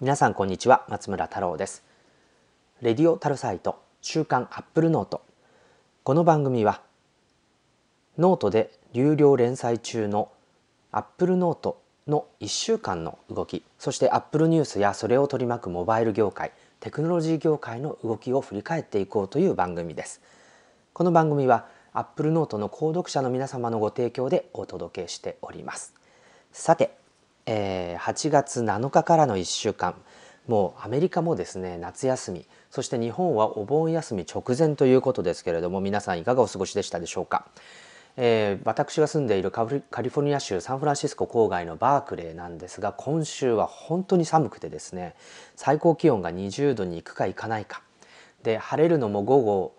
皆さんこんにちは。松村太郎です。 Radio TAROSITE 週刊アップルノート。この番組はノートで有料連載中のアップルノートの1週間の動きそしてアップルニュースやそれを取り巻くモバイル業界テクノロジー業界の動きを振り返っていこうという番組です。この番組はアップルノートの購読者の皆様のご提供でお届けしております。さてえー、8月7日からの1週間。もうアメリカもですね夏休みそして日本はお盆休み直前ということですけれども皆さんいかがお過ごしでしたでしょうか、えー、私が住んでいるカリフォルニア州サンフランシスコ郊外のバークレーなんですが今週は本当に寒くてですね最高気温が20度に行くか行かないか。で晴れるのも午後、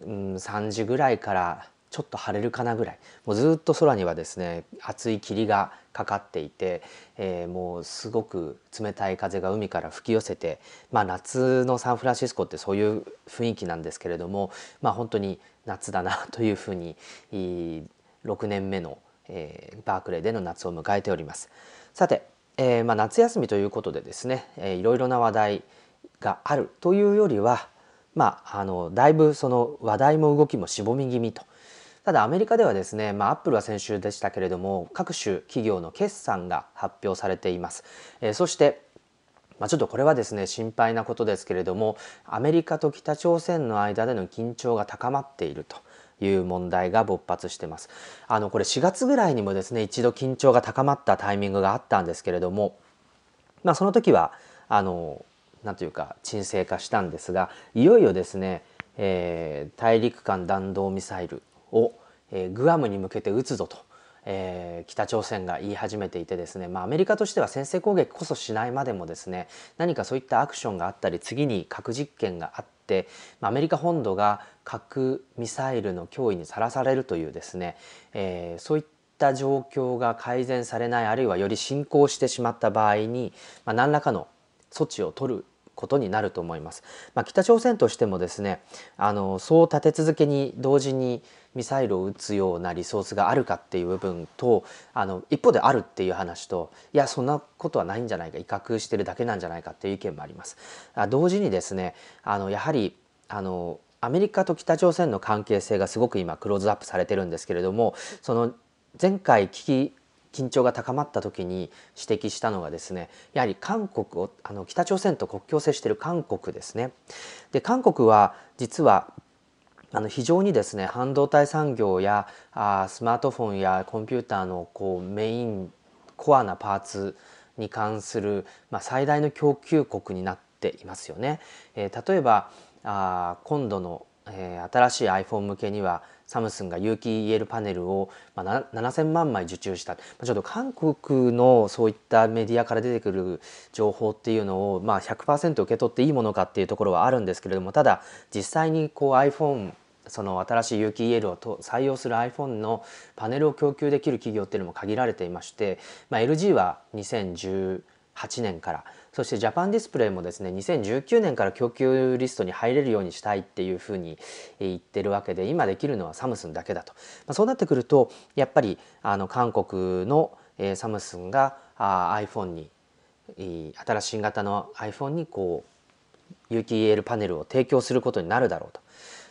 うん、3時ぐらいからちょっと晴れるかなぐらいもうずっと空にはですね厚い霧がかかっていて、えー、もうすごく冷たい風が海から吹き寄せて、まあ、夏のサンフランシスコってそういう雰囲気なんですけれども、まあ、本当に夏だなというふうに6年目の、えー、バークレーでの夏を迎えております。さて、えーまあ、夏休みということでですね、えー、いろいろな話題があるというよりは、まあ、あのだいぶその話題も動きもしぼみ気味とただアメリカではですね、まあ、アップルは先週でしたけれども各種企業の決算が発表されています。えー、そしてまあ、ちょっとこれはですね心配なことですけれどもアメリカと北朝鮮の間での緊張が高まっているという問題が勃発してます。あのこれ4月ぐらいにもですね一度緊張が高まったタイミングがあったんですけれども、まあ、その時はあのなんというか沈静化したんですがいよいよですね、えー、大陸間弾道ミサイルを、えー、グアムに向けて撃つぞと、えー、北朝鮮が言い始めていてですね、まあ、アメリカとしては先制攻撃こそしないまでもですね何かそういったアクションがあったり次に核実験があって、まあ、アメリカ本土が核ミサイルの脅威にさらされるというですね、えー、そういった状況が改善されないあるいはより進行してしまった場合に、まあ、何らかの措置を取ることになると思います。まあ、北朝鮮としてもですねあのそう立て続けに同時にミサイルを撃つようなリソースがあるかっていう部分とあの一方であるっていう話といやそんなことはないんじゃないか威嚇してるだけなんじゃないかっていう意見もあります。あ同時にですねあのやはりあのアメリカと北朝鮮の関係性がすごく今クローズアップされてるんですけれどもその前回危機緊張が高まった時に指摘したのがですねやはり韓国をあの北朝鮮と国境を接している韓国ですね。で韓国は実はあの非常にですね半導体産業やあスマートフォンやコンピューターのこうメインコアなパーツに関する、まあ、最大の供給国になっていますよね。えー、例えばあ今度の、えー、新しい iPhone 向けにはサムスンが有機 EL パネルを、まあ、7,000万枚受注した。ちょっと韓国のそういったメディアから出てくる情報っていうのを、まあ100%受け取っていいものかっていうところはあるんですけれどもただ実際にこう iPhone その新しい有機 EL を採用する iPhone のパネルを供給できる企業っていうのも限られていまして、まあ、LG は2018年からそしてジャパンディスプレイもですね2019年から供給リストに入れるようにしたいっていうふうに言ってるわけで今できるのはサムスンだけだと、まあ、そうなってくるとやっぱりあの韓国の、えー、サムスンがあ iPhone に新しい型の iPhone にこう有機 EL パネルを提供することになるだろうと。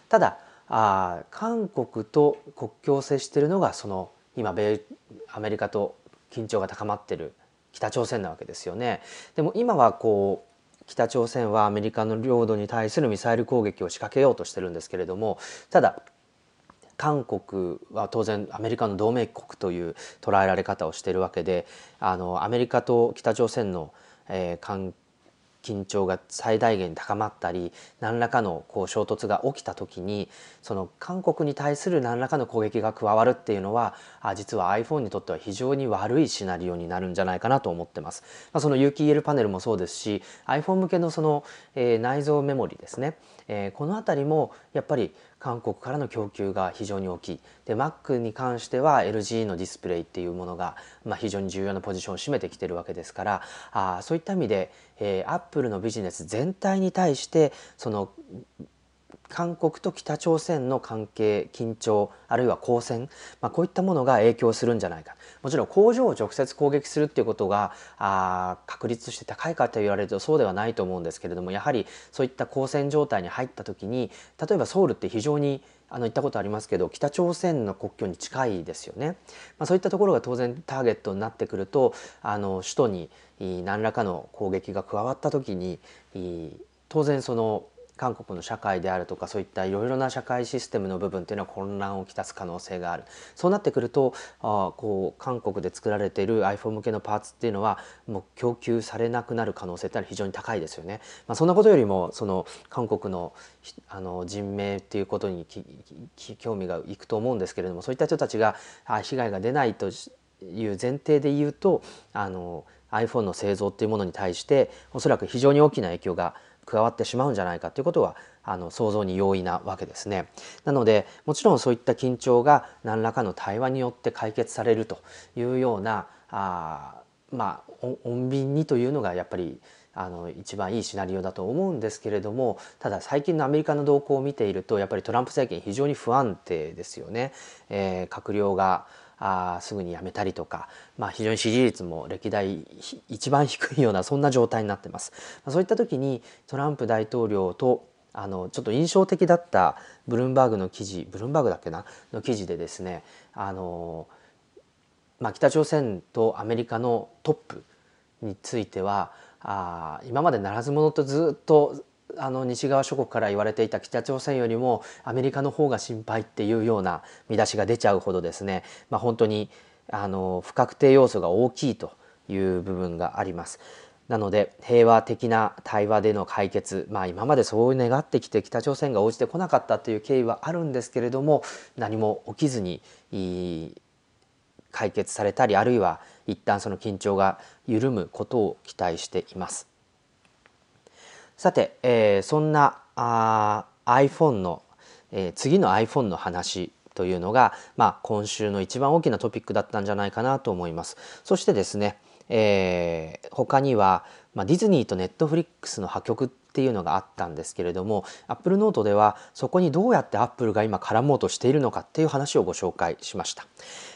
ただあ韓国と国境を接しているのがその今米アメリカと緊張が高まってる北朝鮮なわけですよね。でも今はこう北朝鮮はアメリカの領土に対するミサイル攻撃を仕掛けようとしてるんですけれどもただ韓国は当然アメリカの同盟国という捉えられ方をしているわけであのアメリカと北朝鮮の、えー、関緊張が最大限高まったり何らかのこう衝突が起きた時にその韓国に対する何らかの攻撃が加わるっていうのはあ実は iPhone にとっては非常に悪いシナリオになるんじゃないかなと思ってます。まあ、その有機 EL パネルもそうですし iPhone 向けのその、えー、内蔵メモリですね、えー、この辺りもやっぱり韓国からの供給が非常に大きい。で Mac に関しては LG のディスプレイっていうものが、まあ、非常に重要なポジションを占めてきてるわけですからあそういった意味で、えー、Apple のビジネス全体に対してその韓国と北朝鮮の関係緊張あるいは交戦、まあ、こういったものが影響するんじゃないか。もちろん工場を直接攻撃するっていうことがあ確率として高いかと言われるとそうではないと思うんですけれどもやはりそういった交戦状態に入った時に例えばソウルって非常にあの行ったことありますけど北朝鮮の国境に近いですよね、まあ、そういったところが当然ターゲットになってくるとあの首都に何らかの攻撃が加わった時に当然その韓国の社会であるとかそういったいろいろな社会システムの部分っていうのは混乱をきたす可能性があるそうなってくるとあこう韓国で作られている iPhone 向けのパーツっていうのはもう供給されなくなる可能性ってのは非常に高いですよね。まあ、そんなことよりもその韓国のあの人命っていうことに興味がいくと思うんですけれどもそういった人たちがあ被害が出ないという前提で言うとあの iPhone の製造っていうものに対しておそらく非常に大きな影響が加わってしまうんじゃないかということはあの想像に容易なわけですね。なのでもちろんそういった緊張が何らかの対話によって解決されるというようなあまあ穏便にというのがやっぱりあの一番いいシナリオだと思うんですけれどもただ最近のアメリカの動向を見ているとやっぱりトランプ政権非常に不安定ですよね。えー、閣僚があすぐに辞めたりとか、まあ、非常に支持率も歴代一番低いようなそんな状態になってます。まあ、そういった時にトランプ大統領とあのちょっと印象的だったブルームバーグの記事ブルームバーグだっけなの記事でですねあの、まあ、北朝鮮とアメリカのトップについてはあ今までならず者とずっとあの西側諸国から言われていた北朝鮮よりもアメリカの方が心配っていうような見出しが出ちゃうほどですね、まあ、本当にあの不確定要素が大きいという部分があります。なので平和的な対話での解決まあ今までそう願ってきて北朝鮮が応じてこなかったという経緯はあるんですけれども何も起きずに解決されたりあるいは一旦その緊張が緩むことを期待しています。さて、えー、そんなあ iPhone の、えー、次の iPhone の話というのが、まあ、今週の一番大きなトピックだったんじゃないかなと思います。そしてですね、えー、他には、まあ、ディズニーとネットフリックスの破局っていうのがあったんですけれども Apple Note ではそこにどうやって Apple が今絡もうとしているのかっていう話をご紹介しました。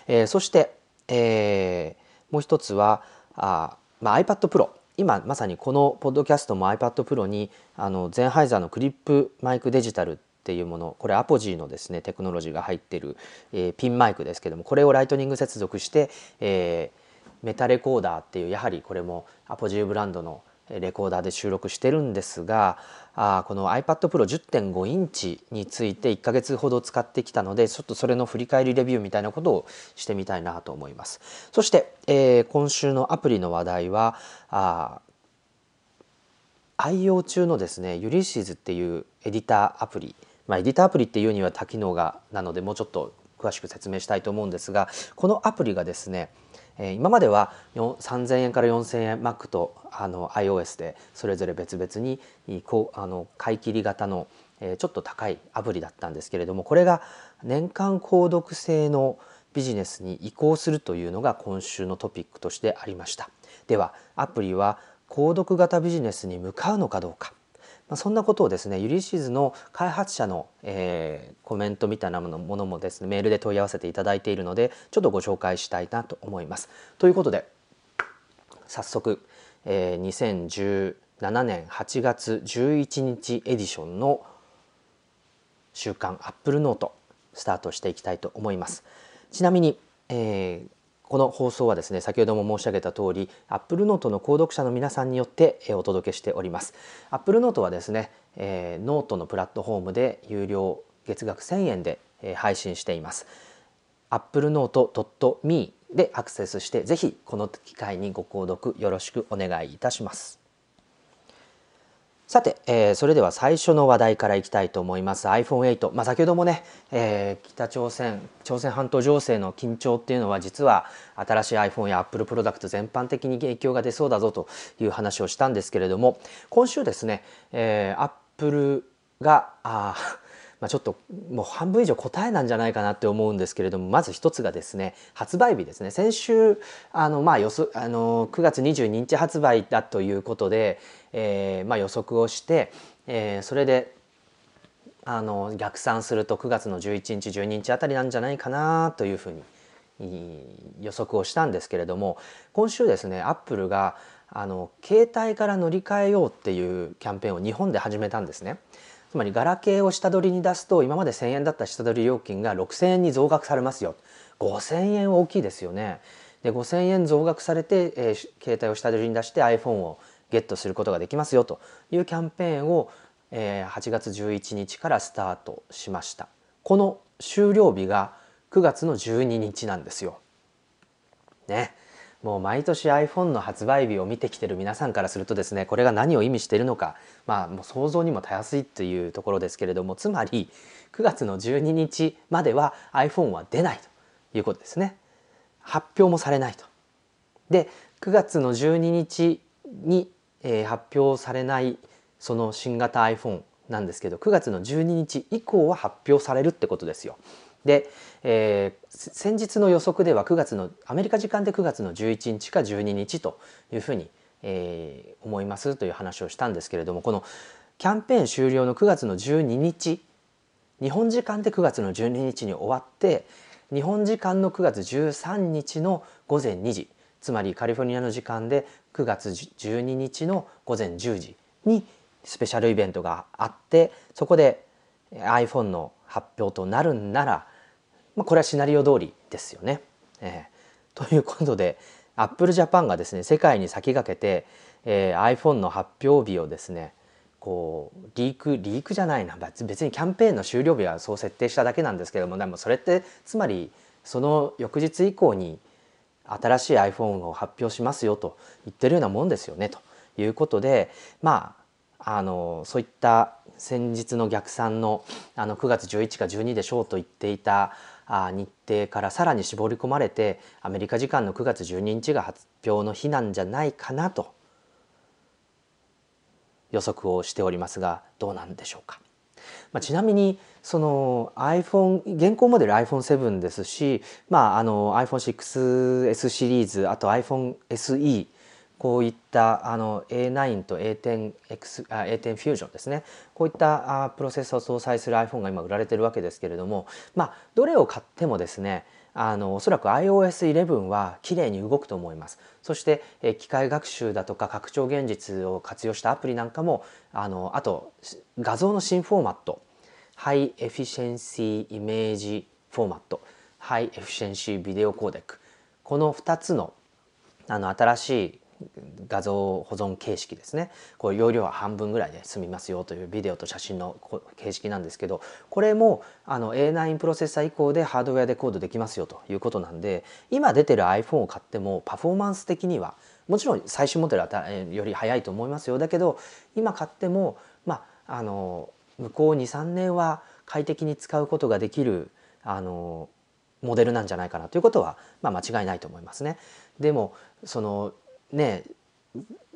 えー、そして、えー、もう一つはあ、まあ、iPad Pro 今まさにこのポッドキャストも iPad Pro にあのゼンハイザーのクリップマイクデジタルっていうものこれアポジーのですねテクノロジーが入っている、えー、ピンマイクですけどもこれを Lightning 接続して、えー、 MetaRecorder っていうやはりこれも Apogee ブランドのレコーダーで収録してるんですがあこの iPad Pro 10.5インチについて1ヶ月ほど使ってきたのでちょっとそれの振り返りレビューみたいなことをしてみたいなと思います。そして、えー、今週のアプリの話題はあ愛用中のですね Ulysses っていうエディターアプリ。まあ、エディターアプリっていうには多機能がなのでもうちょっと詳しく説明したいと思うんですがこのアプリがですね今までは3000円から4000円 Mac とあの iOS でそれぞれ別々にこうあの買い切り型のちょっと高いアプリだったんですけれどもこれが年間購読制のビジネスに移行するというのが今週のトピックとしてありました。ではアプリは購読型ビジネスに向かうのかどうか。まあ、そんなことをですねユリシーズの開発者の、えー、コメントみたいなものもですねメールで問い合わせていただいているのでちょっとご紹介したいなと思います。ということで早速、えー、2017年8月11日エディションの週刊アップルノートスタートしていきたいと思います。ちなみに、えー、この放送はですね先ほども申し上げた通り Apple Note の購読者の皆さんによってお届けしております。Apple Note はですね、えー、ノートのプラットフォームで有料月額1000円で、え、配信しています。Applenote.me でアクセスしてぜひこの機会にご購読よろしくお願いいたします。さて、えー、それでは最初の話題からいきたいと思います。iPhone8、まあ、先ほどもね、えー、北朝鮮朝鮮半島情勢の緊張っていうのは実は新しい iPhone や Apple プロダクト全般的に影響が出そうだぞという話をしたんですけれども今週ですね、えー、Apple があまあ、ちょっともう半分以上答えなんじゃないかなって思うんですけれどもまず一つがですね発売日ですね先週あの、まあ、予あの9月22日発売だということで、えーまあ、予測をして、えー、それであの逆算すると9月の11日12日あたりなんじゃないかなというふうに予測をしたんですけれども今週ですねアップルがあの携帯から乗り換えようっていうキャンペーンを日本で始めたんですね。つまりガラケーを下取りに出すと今まで1,000円だった下取り料金が6,000円に増額されますよ5,000円大きいですよね。で5,000円増額されて、えー、携帯を下取りに出して iPhone をゲットすることができますよというキャンペーンを、えー、8月11日からスタートしました。この終了日が9月の12日なんですよ。ね。もう毎年 iPhone の発売日を見てきてる皆さんからするとですねこれが何を意味しているのかまあもう想像にもたやすいというところですけれどもつまり9月の12日までは iPhone は出ないということですね。発表もされないと。で9月の12日に、えー、発表されないその新型 iPhone なんですけど9月の12日以降は発表されるってことですよ。で、えー、先日の予測では9月のアメリカ時間で9月の11日か12日というふうに、えー、思いますという話をしたんですけれどもこのキャンペーン終了の9月の12日日本時間で9月の12日に終わって日本時間の9月13日の午前2時つまりカリフォルニアの時間で9月12日の午前10時にスペシャルイベントがあってそこで iPhone の発表となるんなら、まあ、これはシナリオ通りですよね。えー、ということでアップルジャパンがですね世界に先駆けて、えー、iPhone の発表日をですねこうリークリークじゃないな別にキャンペーンの終了日はそう設定しただけなんですけどもでもそれってつまりその翌日以降に新しい iPhone を発表しますよと言ってるようなもんですよねということでまああのそういった先日の逆算のあの9月11か12でしょうと言っていた日程からさらに絞り込まれてアメリカ時間の9月12日が発表の日なんじゃないかなと予測をしておりますがどうなんでしょうか。まあ、ちなみにその iPhone 現行モデル iPhone7 ですし、まあ、あの iPhone6S シリーズあと iPhone SE こういったあの A9 と A10X A10 フュージョンですね。こういったあプロセッサを搭載する iPhone が今売られてるわけですけれどもまあどれを買ってもですねあのおそらく iOS11 はきれいに動くと思います。そしてえ機械学習だとか拡張現実を活用したアプリなんかもあのあと画像の新フォーマット High Efficiency Image Format High Efficiency Video Codec この2つのあの新しい画像保存形式ですねこう容量は半分ぐらいで済みますよというビデオと写真の形式なんですけどこれもあの A9 プロセッサー以降でハードウェアでコードできますよということなんで今出てる iPhone を買ってもパフォーマンス的にはもちろん最新モデルはより早いと思いますよだけど今買ってもまああの向こう23年は快適に使うことができるあのモデルなんじゃないかなということは、まあ、間違いないと思いますね。でもそのね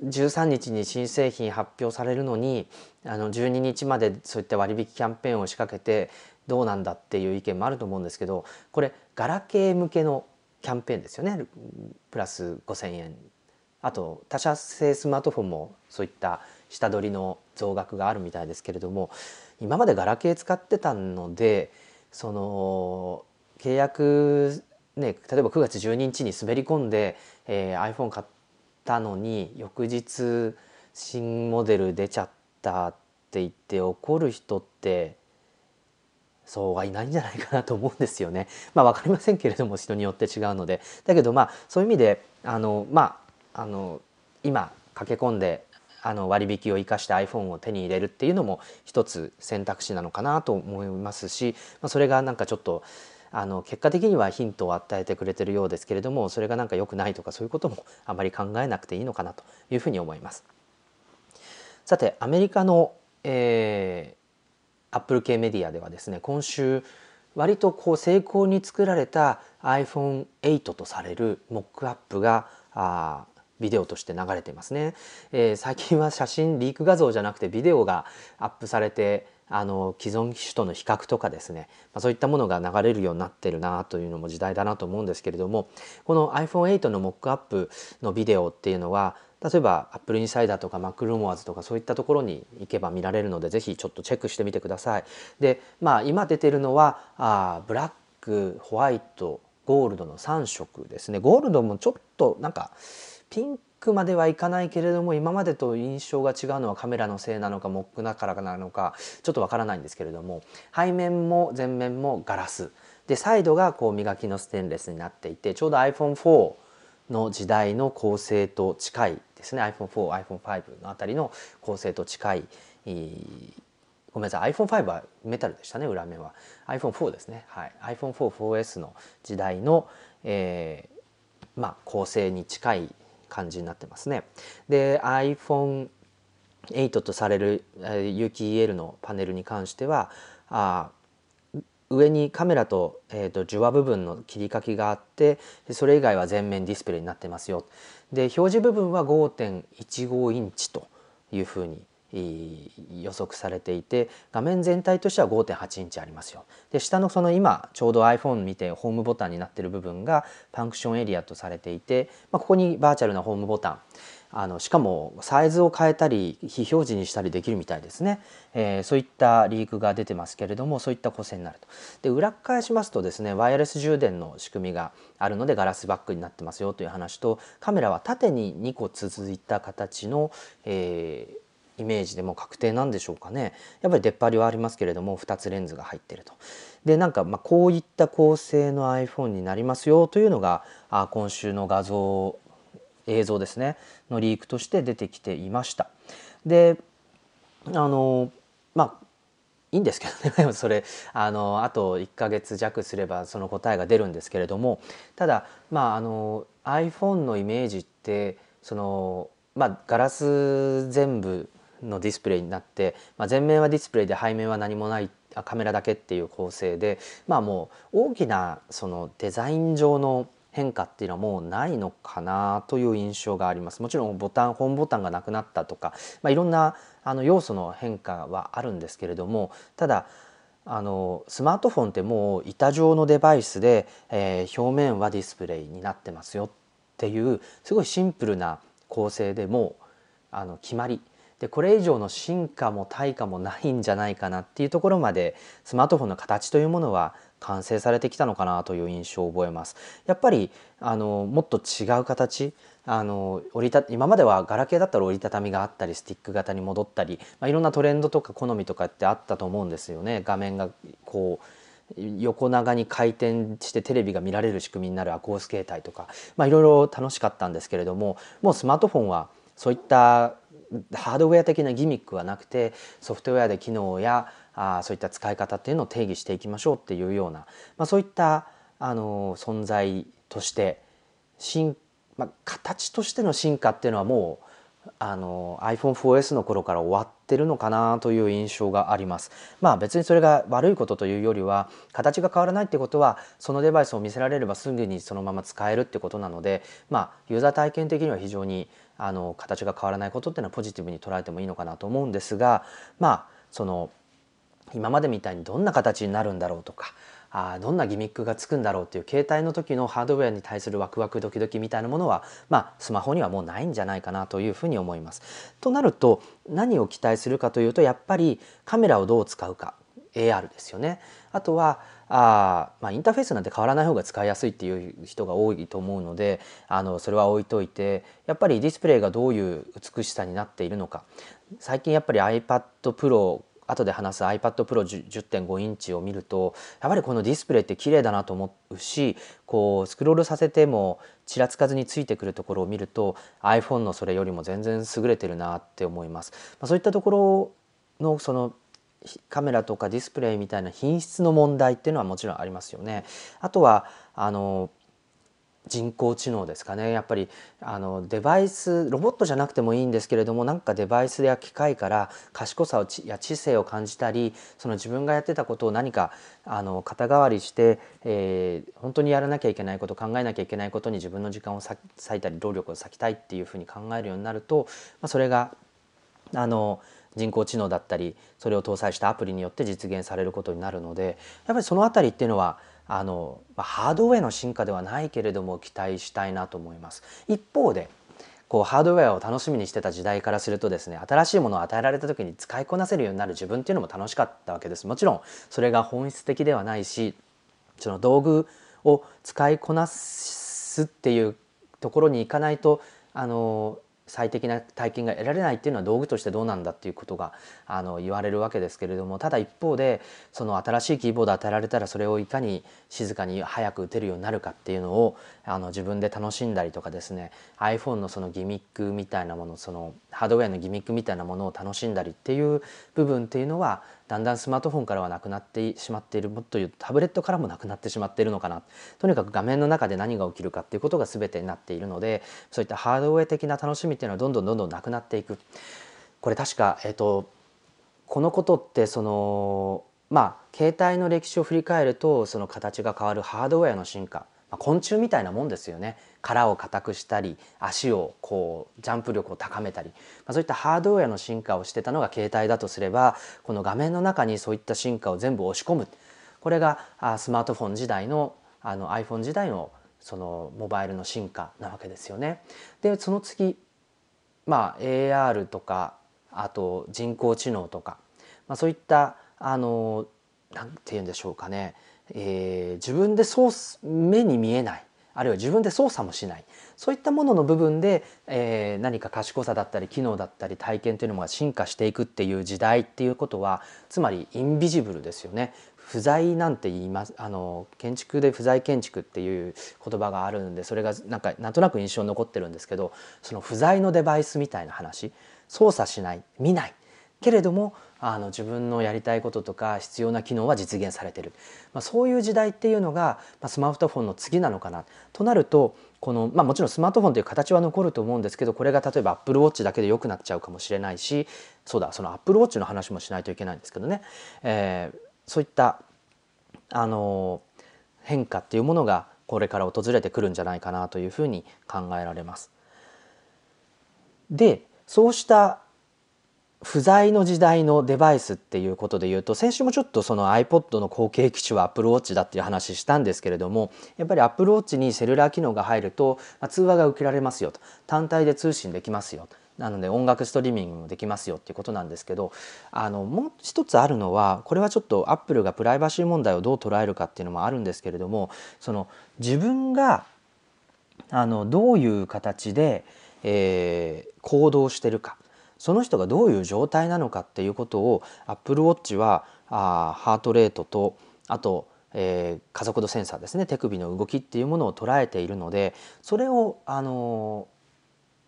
13日に新製品発表されるのにあの12日までそういった割引キャンペーンを仕掛けてどうなんだっていう意見もあると思うんですけどこれガラケー向けのキャンペーンですよね。プラス5,000円。あと他社製スマートフォンもそういった下取りの増額があるみたいですけれども今までガラケー使ってたのでその契約ね例えば9月12日に滑り込んで、えー、iPhone 買ったのに翌日新モデル出ちゃったって言って怒る人ってそうはいないんじゃないかなと思うんですよね。まあ分かりませんけれども人によって違うのでだけどまあそういう意味であのまああの今駆け込んであの割引を生かして iPhone を手に入れるっていうのも一つ選択肢なのかなと思いますし、まあ、それがなんかちょっとあの結果的にはヒントを与えてくれてるようですけれどもそれがなんか良くないとかそういうことも あまり考えなくていいのかなというふうに思います。さてアメリカの、えー、アップル系メディアではですね今週割とこう成功に作られた iPhone8 とされるモックアップがあビデオとして流れていますね、えー、最近は写真リーク画像じゃなくてビデオがアップされてあの既存機種との比較とかですね、まあ、そういったものが流れるようになってるなというのも時代だなと思うんですけれどもこの iPhone8 のモックアップのビデオっていうのは例えば AppleInsider とか MacRumors とかそういったところに行けば見られるのでぜひちょっとチェックしてみてください。でまあ今出てるのはあブラックホワイトゴールドの3色ですねゴールドもちょっとなんかピンクまではいかないけれども今までと印象が違うのはカメラのせいなのかモックだからなのかちょっとわからないんですけれども背面も前面もガラス。でサイドがこう磨きのステンレスになっていてちょうど iPhone4 の時代の構成と近いですね。iPhone4、iPhone5 のあたりの構成と近いごめんなさい。iPhone5 はメタルでしたね裏面は。iPhone4 ですね、はい、iPhone44S の時代の、えー、まあ、構成に近い感じになってますね。で iPhone8 とされる有機 EL のパネルに関してはあ上にカメラと,、えーと、受話部分の切り欠きがあってそれ以外は全面ディスプレイになってますよ。で表示部分は5.15インチというふうに予測されていて画面全体としては5.8インチありますよ。で下のその今ちょうど iPhone 見てホームボタンになってる部分がファンクションエリアとされていて、まあ、ここにバーチャルなホームボタン。あのしかもサイズを変えたり非表示にしたりできるみたいですね、えー、そういったリークが出てますけれどもそういった構成になると。で裏返しますとですねワイヤレス充電の仕組みがあるのでガラスバックになってますよという話とカメラは縦に2個続いた形の、えーイメージでも確定なんでしょうかねやっぱり出っ張りはありますけれども2つレンズが入ってると。でなんかまあこういった構成の iPhone になりますよというのがあ今週の画像映像ですねのリークとして出てきていました。であのまあいいんですけどね それあのあと1ヶ月弱すればその答えが出るんですけれどもただまああの iPhone のイメージってそのまあガラス全部のディスプレイになって、まあ、前面はディスプレイで背面は何もないカメラだけっていう構成でまあもう大きなそのデザイン上の変化っていうのはもうないのかなという印象があります。もちろんボタンホームボタンがなくなったとか、まあ、いろんなあの要素の変化はあるんですけれどもただあのスマートフォンってもう板状のデバイスで、えー、表面はディスプレイになってますよっていうすごいシンプルな構成でもうあの決まりでこれ以上の進化も対価もないんじゃないかなっていうところまでスマートフォンの形というものは完成されてきたのかなという印象を覚えます。やっぱりあのもっと違う形あの折りた今まではガラケーだったら折りたたみがあったりスティック型に戻ったり、まあ、いろんなトレンドとか好みとかってあったと思うんですよね画面がこう横長に回転してテレビが見られる仕組みになるアコース携帯とか、まあ、いろいろ楽しかったんですけれどももうスマートフォンはそういったハードウェア的なギミックはなくてソフトウェアで機能やあそういった使い方っていうのを定義していきましょうっていうような、まあ、そういったあの存在として進、まあ、形としての進化っていうのはもうあの iPhone4S の頃から終わってるのかなという印象があります。まあ別にそれが悪いことというよりは形が変わらないってことはそのデバイスを見せられればすぐにそのまま使えるってことなのでまあユーザー体験的には非常にあの形が変わらないことっていうのはポジティブに捉えてもいいのかなと思うんですがまあその今までみたいにどんな形になるんだろうとかあどんなギミックがつくんだろうっていう携帯の時のハードウェアに対するワクワクドキドキみたいなものは、まあ、スマホにはもうないんじゃないかなというふうに思います。となると何を期待するかというとやっぱりカメラをどう使うか AR ですよね。あとはあまあ、インターフェースなんて変わらない方が使いやすいっていう人が多いと思うのであのそれは置いといてやっぱりディスプレイがどういう美しさになっているのか最近やっぱり iPad Pro 後で話す iPad Pro 10.5インチを見るとやっぱりこのディスプレイって綺麗だなと思うしこうスクロールさせてもちらつかずについてくるところを見ると iPhone のそれよりも全然優れてるなって思います。まあ、そういったところのそのカメラとかディスプレイみたいな品質の問題っていうのはもちろんありますよね。あとはあの人工知能ですかねやっぱりあのデバイスロボットじゃなくてもいいんですけれどもなんかデバイスや機械から賢さをや知性を感じたりその自分がやってたことを何かあの肩代わりして、えー、本当にやらなきゃいけないこと考えなきゃいけないことに自分の時間を割いたり労力を割きたいっていうふうに考えるようになると、まあ、それがあの人工知能だったりそれを搭載したアプリによって実現されることになるのでやっぱりその辺りっていうのはあのハードウェアの進化ではないけれども期待したいなと思います。一方でこうハードウェアを楽しみにしてた時代からするとですね新しいものを与えられた時に使いこなせるようになる自分っていうのも楽しかったわけですもちろんそれが本質的ではないしその道具を使いこなすっていうところに行かないとあの最適な体験が得られないっていうのは道具としてどうなんだっていうことがあの言われるわけですけれどもただ一方でその新しいキーボード与えられたらそれをいかに静かに早く打てるようになるかっていうのをあの自分で楽しんだりとかですね iPhone のそのギミックみたいなものそのハードウェアのギミックみたいなものを楽しんだりっていう部分っていうのはだんだんスマートフォンからはなくなってしまっているもっと言うタブレットからもなくなってしまっているのかな。とにかく画面の中で何が起きるかっていうことが全てになっているのでそういったハードウェア的な楽しみっていうのはどんどんどんどんなくなっていく。これ確か、えーと、このことってそのまあ携帯の歴史を振り返るとその形が変わるハードウェアの進化まあ、昆虫みたいなもんですよね。殻を硬くしたり足をこうジャンプ力を高めたり、まあ、そういったハードウェアの進化をしてたのが携帯だとすればこの画面の中にそういった進化を全部押し込む。これがスマートフォン時代のあの iPhone 時代のそのモバイルの進化なわけですよね。でその次まあ AR とかあと人工知能とか、まあ、そういったあのなんて言うんでしょうかね。えー、自分で操目に見えない。あるいは自分で操作もしない。そういったものの部分で、えー、何か賢さだったり機能だったり体験というのが進化していくっていう時代っていうことはつまりインビジブルですよね。不在なんて言いますあの建築で不在建築っていう言葉があるんでそれがなんかなんとなく印象に残ってるんですけどその不在のデバイスみたいな話。操作しない。見ない。けれどもあの自分のやりたいこととか必要な機能は実現されてる、まあ、そういう時代っていうのが、まあ、スマートフォンの次なのかな。となるとこの、まあ、もちろんスマートフォンという形は残ると思うんですけどこれが例えば Apple Watch だけで良くなっちゃうかもしれないしそうだその Apple Watch の話もしないといけないんですけどね、えー、そういったあの変化っていうものがこれから訪れてくるんじゃないかなというふうに考えられます。でそうした不在の時代のデバイスっていうことで言うと先週もちょっとその iPod の後継機種は Apple Watch だっていう話したんですけれどもやっぱり Apple Watch にセルラー機能が入ると、通話が受けられますよと。単体で通信できますよなので音楽ストリーミングもできますよっていうことなんですけどあのもう一つあるのはこれはちょっとアップルがプライバシー問題をどう捉えるかっていうのもあるんですけれどもその自分があのどういう形で、えー、行動してるか。その人がどういう状態なのかっていうことを Apple Watch はあハートレートとあと、えー、加速度センサーですね手首の動きっていうものを捉えているのでそれをあの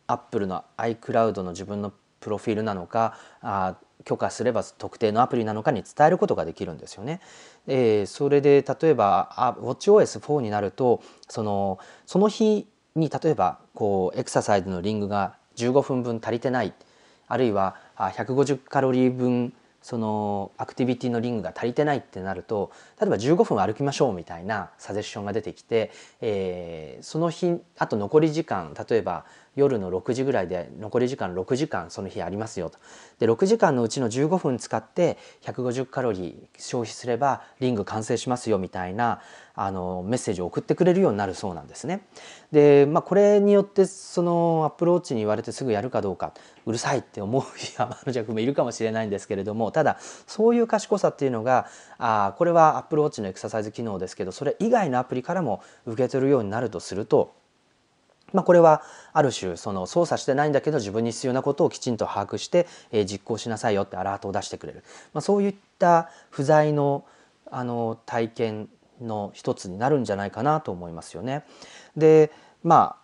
アップルの iCloud の自分のプロフィールなのかあ許可すれば特定のアプリなのかに伝えることができるんですよね。えー、それで例えば WatchOS4 になるとそのその日に例えばこうエクササイズのリングが15分分足りてないあるいは150カロリー分そのアクティビティのリングが足りてないってなると例えば15分歩きましょうみたいなサジェッションが出てきて、えー、その日あと残り時間例えば夜の6時ぐらいで残り時間6時間その日ありますよとで6時間のうちの15分使って150カロリー消費すればリング完成しますよみたいなあのメッセージを送ってくれるようになるそうなんですね。で、まあ、これによってそのアップローチに言われてすぐやるかどうかうるさいって思う山の弱もいるかもしれないんですけれどもただそういう賢さっていうのがあこれはアップルウォッチのエクササイズ機能ですけどそれ以外のアプリからも受け取るようになるとするとまあ、これはある種その操作してないんだけど自分に必要なことをきちんと把握して、え、実行しなさいよってアラートを出してくれる、まあ、そういった不在のあの体験の一つになるんじゃないかなと思いますよね。でま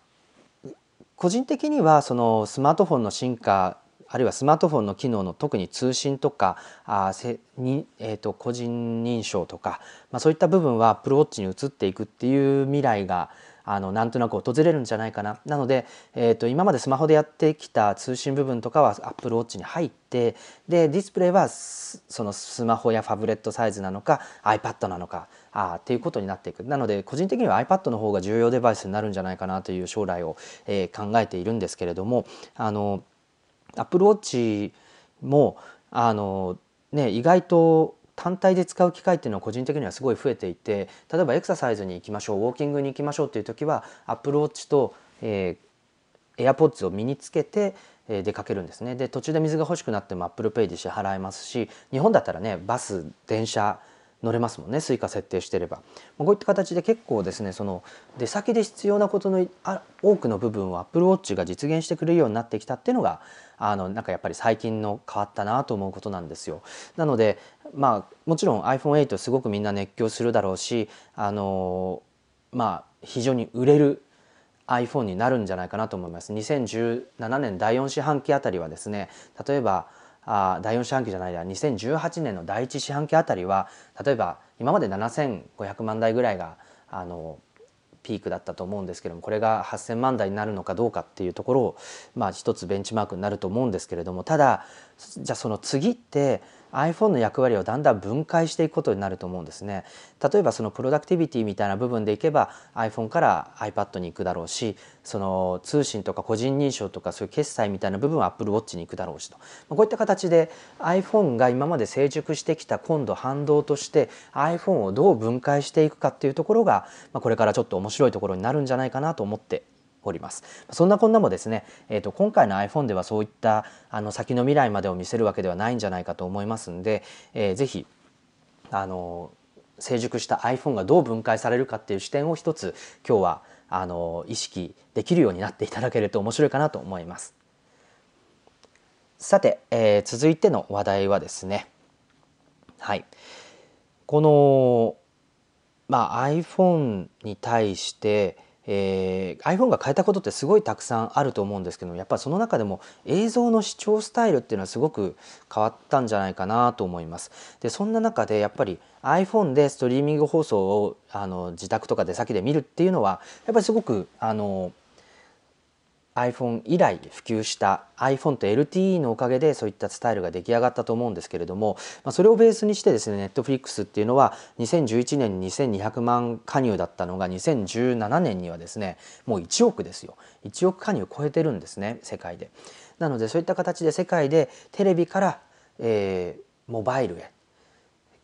あ個人的にはそのスマートフォンの進化あるいはスマートフォンの機能の特に通信とかあせに、えーと、個人認証とか、まあ、そういった部分はアップロウォッチに移っていくっていう未来があのなんとなく訪れるんじゃないかな。なので、えーと、今までスマホでやってきた通信部分とかは Apple Watch に入ってでディスプレイはそのスマホやファブレットサイズなのか iPad なのかあっていうことになっていく。なので個人的には iPad の方が重要デバイスになるんじゃないかなという将来を、えー、考えているんですけれどもあの Apple Watch もあの、ね、意外と単体で使う機会っていうのは個人的にはすごい増えていて例えばエクササイズに行きましょうウォーキングに行きましょうっていう時はアップルウォッチと、えー AirPods を身につけて出かけるんですねで途中で水が欲しくなっても ApplePay で支払えますし日本だったらねバス電車乗れますもんね Suica 設定してればこういった形で結構ですねその出先で必要なことの多くの部分を Apple Watch が実現してくれるようになってきたっていうのがあのなんかやっぱり最近の変わったなと思うことなんですよ。なのでまあもちろん iPhone8 すごくみんな熱狂するだろうしあのまあ非常に売れる iPhone になるんじゃないかなと思います。2017年第4四半期あたりはですね例えばあ第4四半期じゃないや2018年の第1四半期あたりは例えば今まで7500万台ぐらいがあのピークだったと思うんですけどもこれが8,000万台になるのかどうかっていうところをまあ一つベンチマークになると思うんですけれどもただじゃあその次って iPhone の役割をだんだん分解していくことになると思うんですね。例えばそのプロダクティビティみたいな部分でいけば iPhone から iPad に行くだろうしその通信とか個人認証とかそういう決済みたいな部分は Apple Watch に行くだろうしとこういった形で iPhone が今まで成熟してきた今度反動として iPhone をどう分解していくかっていうところがこれからちょっと面白いところになるんじゃないかなと思っておりますそんなこんなもですね、えーと、今回の iPhone ではそういったあの先の未来までを見せるわけではないんじゃないかと思いますんで、えー、ぜひあの成熟した iPhone がどう分解されるかっていう視点を一つ今日はあの意識できるようになっていただけると面白いかなと思います。さて、えー、続いての話題はですねはいこの、まあ、iPhone に対してえー、iPhone が変えたことってすごいたくさんあると思うんですけどやっぱりその中でも映像の視聴スタイルっていうのはすごく変わったんじゃないかなと思います。でそんな中でやっぱり iPhone でストリーミング放送をあの自宅とか出先で見るっていうのはやっぱりすごくあの iPhone 以来普及した iPhone と LTE のおかげでそういったスタイルが出来上がったと思うんですけれども、まあ、それをベースにしてですね Netflix っていうのは2011年に2200万加入だったのが2017年にはですねもう1億ですよ1億加入超えてるんですね世界で。なのでそういった形で世界でテレビから、えー、モバイルへ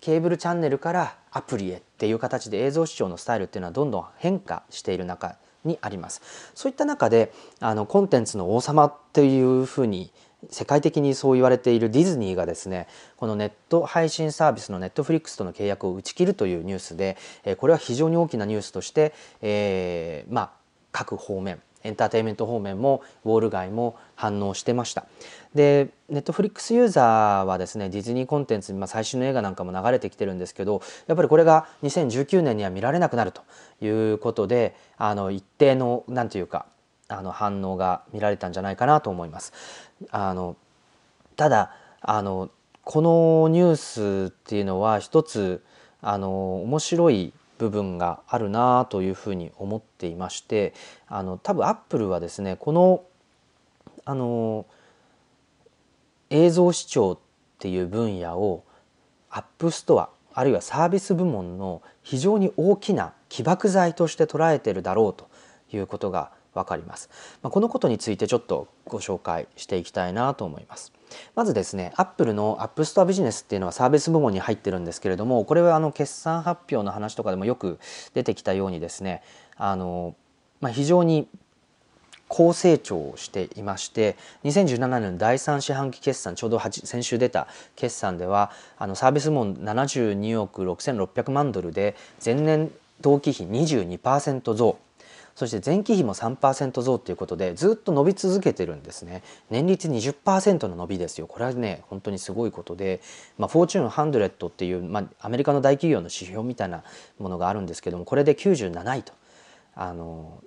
ケーブルチャンネルからアプリへっていう形で映像視聴のスタイルっていうのはどんどん変化している中にあります。そういった中であのコンテンツの王様っていうふうに世界的にそう言われているディズニーがですねこのネット配信サービスのネットフリックスとの契約を打ち切るというニュースでこれは非常に大きなニュースとして、えー、まあ各方面エンターテインメント方面もウォール街も反応してましたでネットフリックスユーザーはですねディズニーコンテンツ、まあ、最新の映画なんかも流れてきてるんですけどやっぱりこれが2019年には見られなくなるということであの一定の何て言うかあの反応が見られたんじゃないかなと思います。あのただあのこのニュースっていうのは一つあの面白い部分があるなというふうに思っていましてあの多分アップルはですねこのあの映像視聴っていう分野をApp Store あるいはサービス部門の非常に大きな起爆剤として捉えてるだろうということが分かります。まあ、このことについてちょっとご紹介していきたいなと思います。まずですね、アップルの App Store ビジネスっていうのはサービス部門に入ってるんですけれども、これはあの決算発表の話とかでもよく出てきたようにですね、あのまあ、非常に高成長をしていまして2017年の第3四半期決算ちょうど先週出た決算ではあのサービス部門72億6600万ドルで前年同期比22%増そして前期比も3%増ということでずっと伸び続けてるんですね。年率20%の伸びですよ。これはね本当にすごいことで、まあ、フォーチュン100っていう、まあ、アメリカの大企業の指標みたいなものがあるんですけどもこれで97位と。あの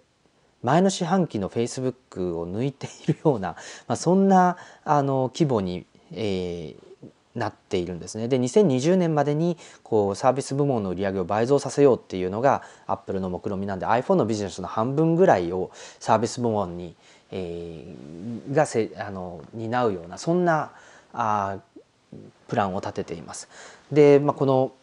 前の四半期のフェイスブックを抜いているような、まあ、そんなあの規模に、えー、なっているんですね。で2020年までにこうサービス部門の売り上げを倍増させようっていうのがアップルの目論見なんで iPhone のビジネスの半分ぐらいをサービス部門に、えー、がせあの担うようなそんなあプランを立てています。で、まあ、この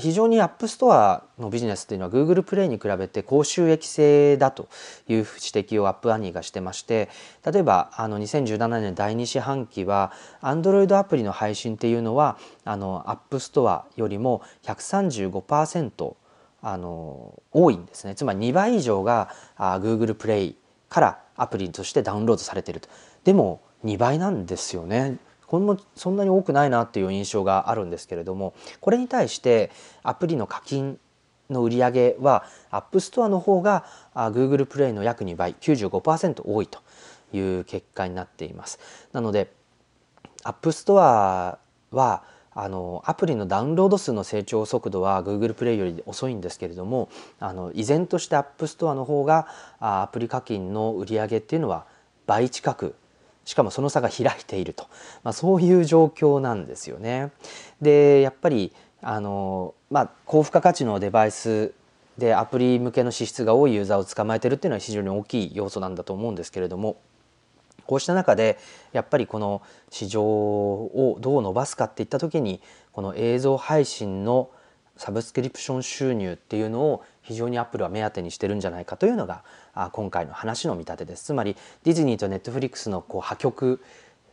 非常に App Store のビジネスっていうのは Google プレイに比べて高収益性だという指摘を App Annie がしてまして例えばあの2017年第2四半期は Android アプリの配信っていうのはあの App Store よりも135%あの多いんですね。つまり2倍以上があ Google プレイからアプリとしてダウンロードされていると。でも2倍なんですよね。これもそんなに多くないなっていう印象があるんですけれどもこれに対してアプリの課金の売り上げはアップストアの方が Google プレイの約2倍95%多いという結果になっています。なのでアップストアはあのアプリのダウンロード数の成長速度は Google プレイより遅いんですけれどもあの依然としてアップストアの方がアプリ課金の売り上げっていうのは倍近くしかもその差が開いていると、まあ、そういう状況なんですよね。でやっぱりあの、まあ、高付加価値のデバイスでアプリ向けの支出が多いユーザーを捕まえてるっていうのは非常に大きい要素なんだと思うんですけれどもこうした中でやっぱりこの市場をどう伸ばすかっていった時にこの映像配信のサブスクリプション収入っていうのを非常にアップルは目当てにしてるんじゃないかというのが今回の話の見立てですつまりディズニーとネットフリックスのこう破局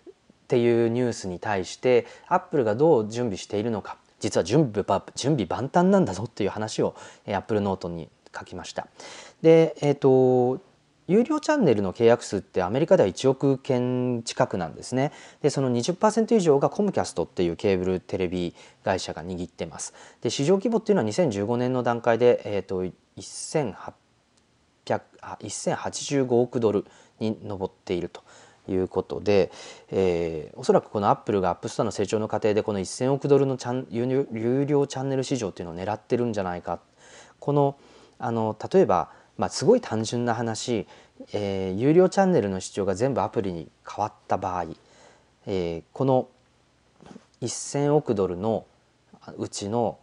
っていうニュースに対してアップルがどう準備しているのか実は準備準備万端なんだぞっていう話をアップルノートに書きました。で、えーと、有料チャンネルの契約数ってアメリカでは1億件近くなんですね。でその20%以上がコムキャストっていうケーブルテレビ会社が握ってます。で市場規模っていうのは2015年の段階で、えーと、1800 1085億ドルに上っていると。いうことで、えー、おそらくこのアップルがアップストアの成長の過程でこの1,000億ドルのチャン有料チャンネル市場っていうのを狙ってるんじゃないかこのあの例えば、まあ、すごい単純な話、えー、有料チャンネルの視聴が全部アプリに変わった場合、えー、この1,000億ドルのうちの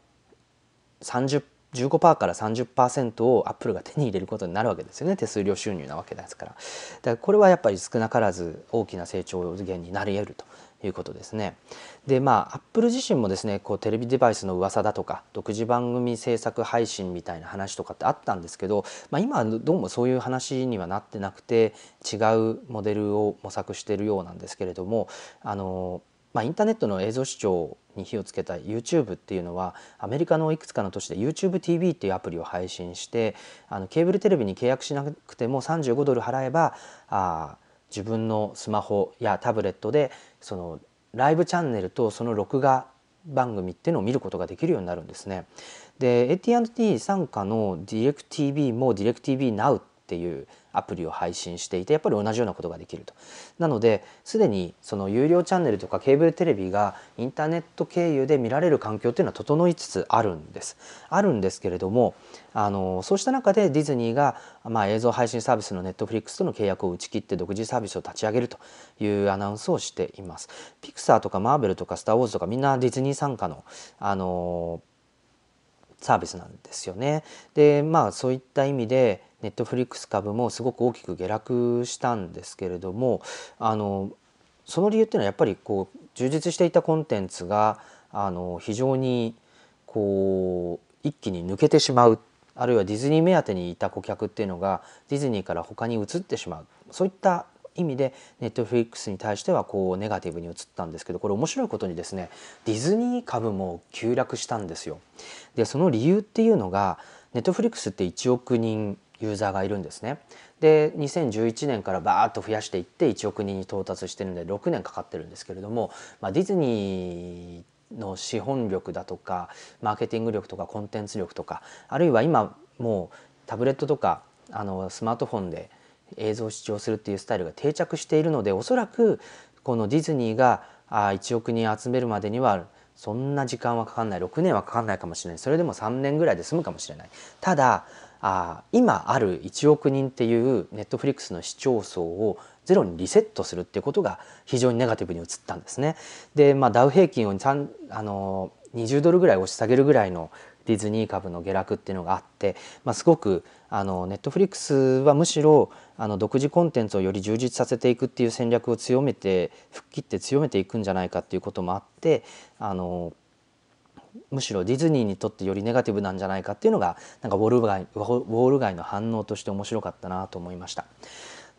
30 15%から30%をアップルが手に入れることになるわけですよね。手数料収入なわけですから。だからこれはやっぱり少なからず大きな成長源になり得るということですね。でまあアップル自身もですねこうテレビデバイスの噂だとか独自番組制作配信みたいな話とかってあったんですけど、まあ、今はどうもそういう話にはなってなくて違うモデルを模索しているようなんですけれどもあのまあ、インターネットの映像視聴に火をつけた YouTube っていうのはアメリカのいくつかの都市で YouTubeTV っていうアプリを配信してあのケーブルテレビに契約しなくても35ドル払えばあ自分のスマホやタブレットでそのライブチャンネルとその録画番組っていうのを見ることができるようになるんですね。で AT&T 傘下の DirecTV も DirecTV Now っていうアプリを配信していてやっぱり同じようなことができると。なのですでにその有料チャンネルとかケーブルテレビがインターネット経由で見られる環境っていうのは整いつつあるんです。あるんですけれどもあのそうした中でディズニーが、まあ、映像配信サービスのネットフリックスとの契約を打ち切って独自サービスを立ち上げるというアナウンスをしています。ピクサーとかマーベルとかスター・ウォーズとかみんなディズニー傘下のあのサービスなんですよね。でまあそういった意味でネットフリックス株もすごく大きく下落したんですけれどもあのその理由っていうのはやっぱりこう充実していたコンテンツがあの非常にこう一気に抜けてしまうあるいはディズニー目当てにいた顧客っていうのがディズニーから他に移ってしまうそういった意味でネットフリックスに対してはこうネガティブに移ったんですけどこれ面白いことにですねディズニー株も急落したんですよ。でその理由っていうのがネットフリックスって1億人ユーザーがいるんですね。で2011年からバーッと増やしていって1億人に到達してるんで6年かかってるんですけれども、まあ、ディズニーの資本力だとかマーケティング力とかコンテンツ力とかあるいは今もうタブレットとかあのスマートフォンで映像を視聴するっていうスタイルが定着しているのでおそらくこのディズニーが1億人集めるまでにはそんな時間はかかんない。6年はかかんないかもしれない。それでも3年ぐらいで済むかもしれない。ただあ今ある1億人っていうネットフリックスの視聴層をゼロにリセットするっていうことが非常にネガティブに移ったんですね。で、まあ、ダウ平均をあの20ドルぐらい押し下げるぐらいのディズニー株の下落っていうのがあって、まあ、すごくあのネットフリックスはむしろあの独自コンテンツをより充実させていくっていう戦略を強めて吹っ切って強めていくんじゃないかっていうこともあってあのむしろディズニーにとってよりネガティブなんじゃないかっていうのがなんかウォール街ウォール街の反応として面白かったなと思いました。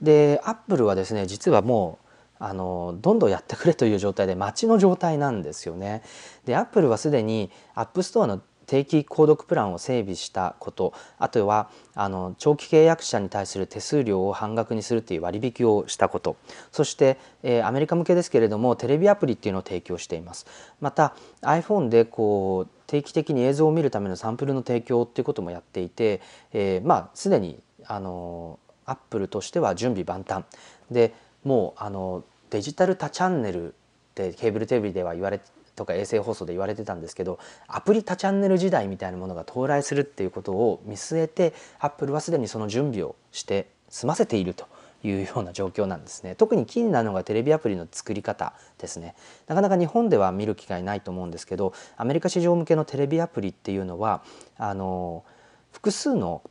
でアップルはですね実はもうあのどんどんやってくれという状態で待ちの状態なんですよね。でアップルはすでにアップストアの定期購読プランを整備したことあとはあの長期契約者に対する手数料を半額にするという割引をしたことそして、えー、アメリカ向けですけれどもテレビアプリっていうのを提供しています。また iPhone でこう定期的に映像を見るためのサンプルの提供っていうこともやっていて、えー、まあすでにあのアップルとしては準備万端。でもうあのデジタル多チャンネルってケーブルテレビでは言われてとか衛星放送で言われてたんですけどアプリ多チャンネル時代みたいなものが到来するっていうことを見据えてアップルはすでにその準備をして済ませているというような状況なんですね。特に気になるのがテレビアプリの作り方ですね。なかなか日本では見る機会ないと思うんですけどアメリカ市場向けのテレビアプリっていうのはあの複数の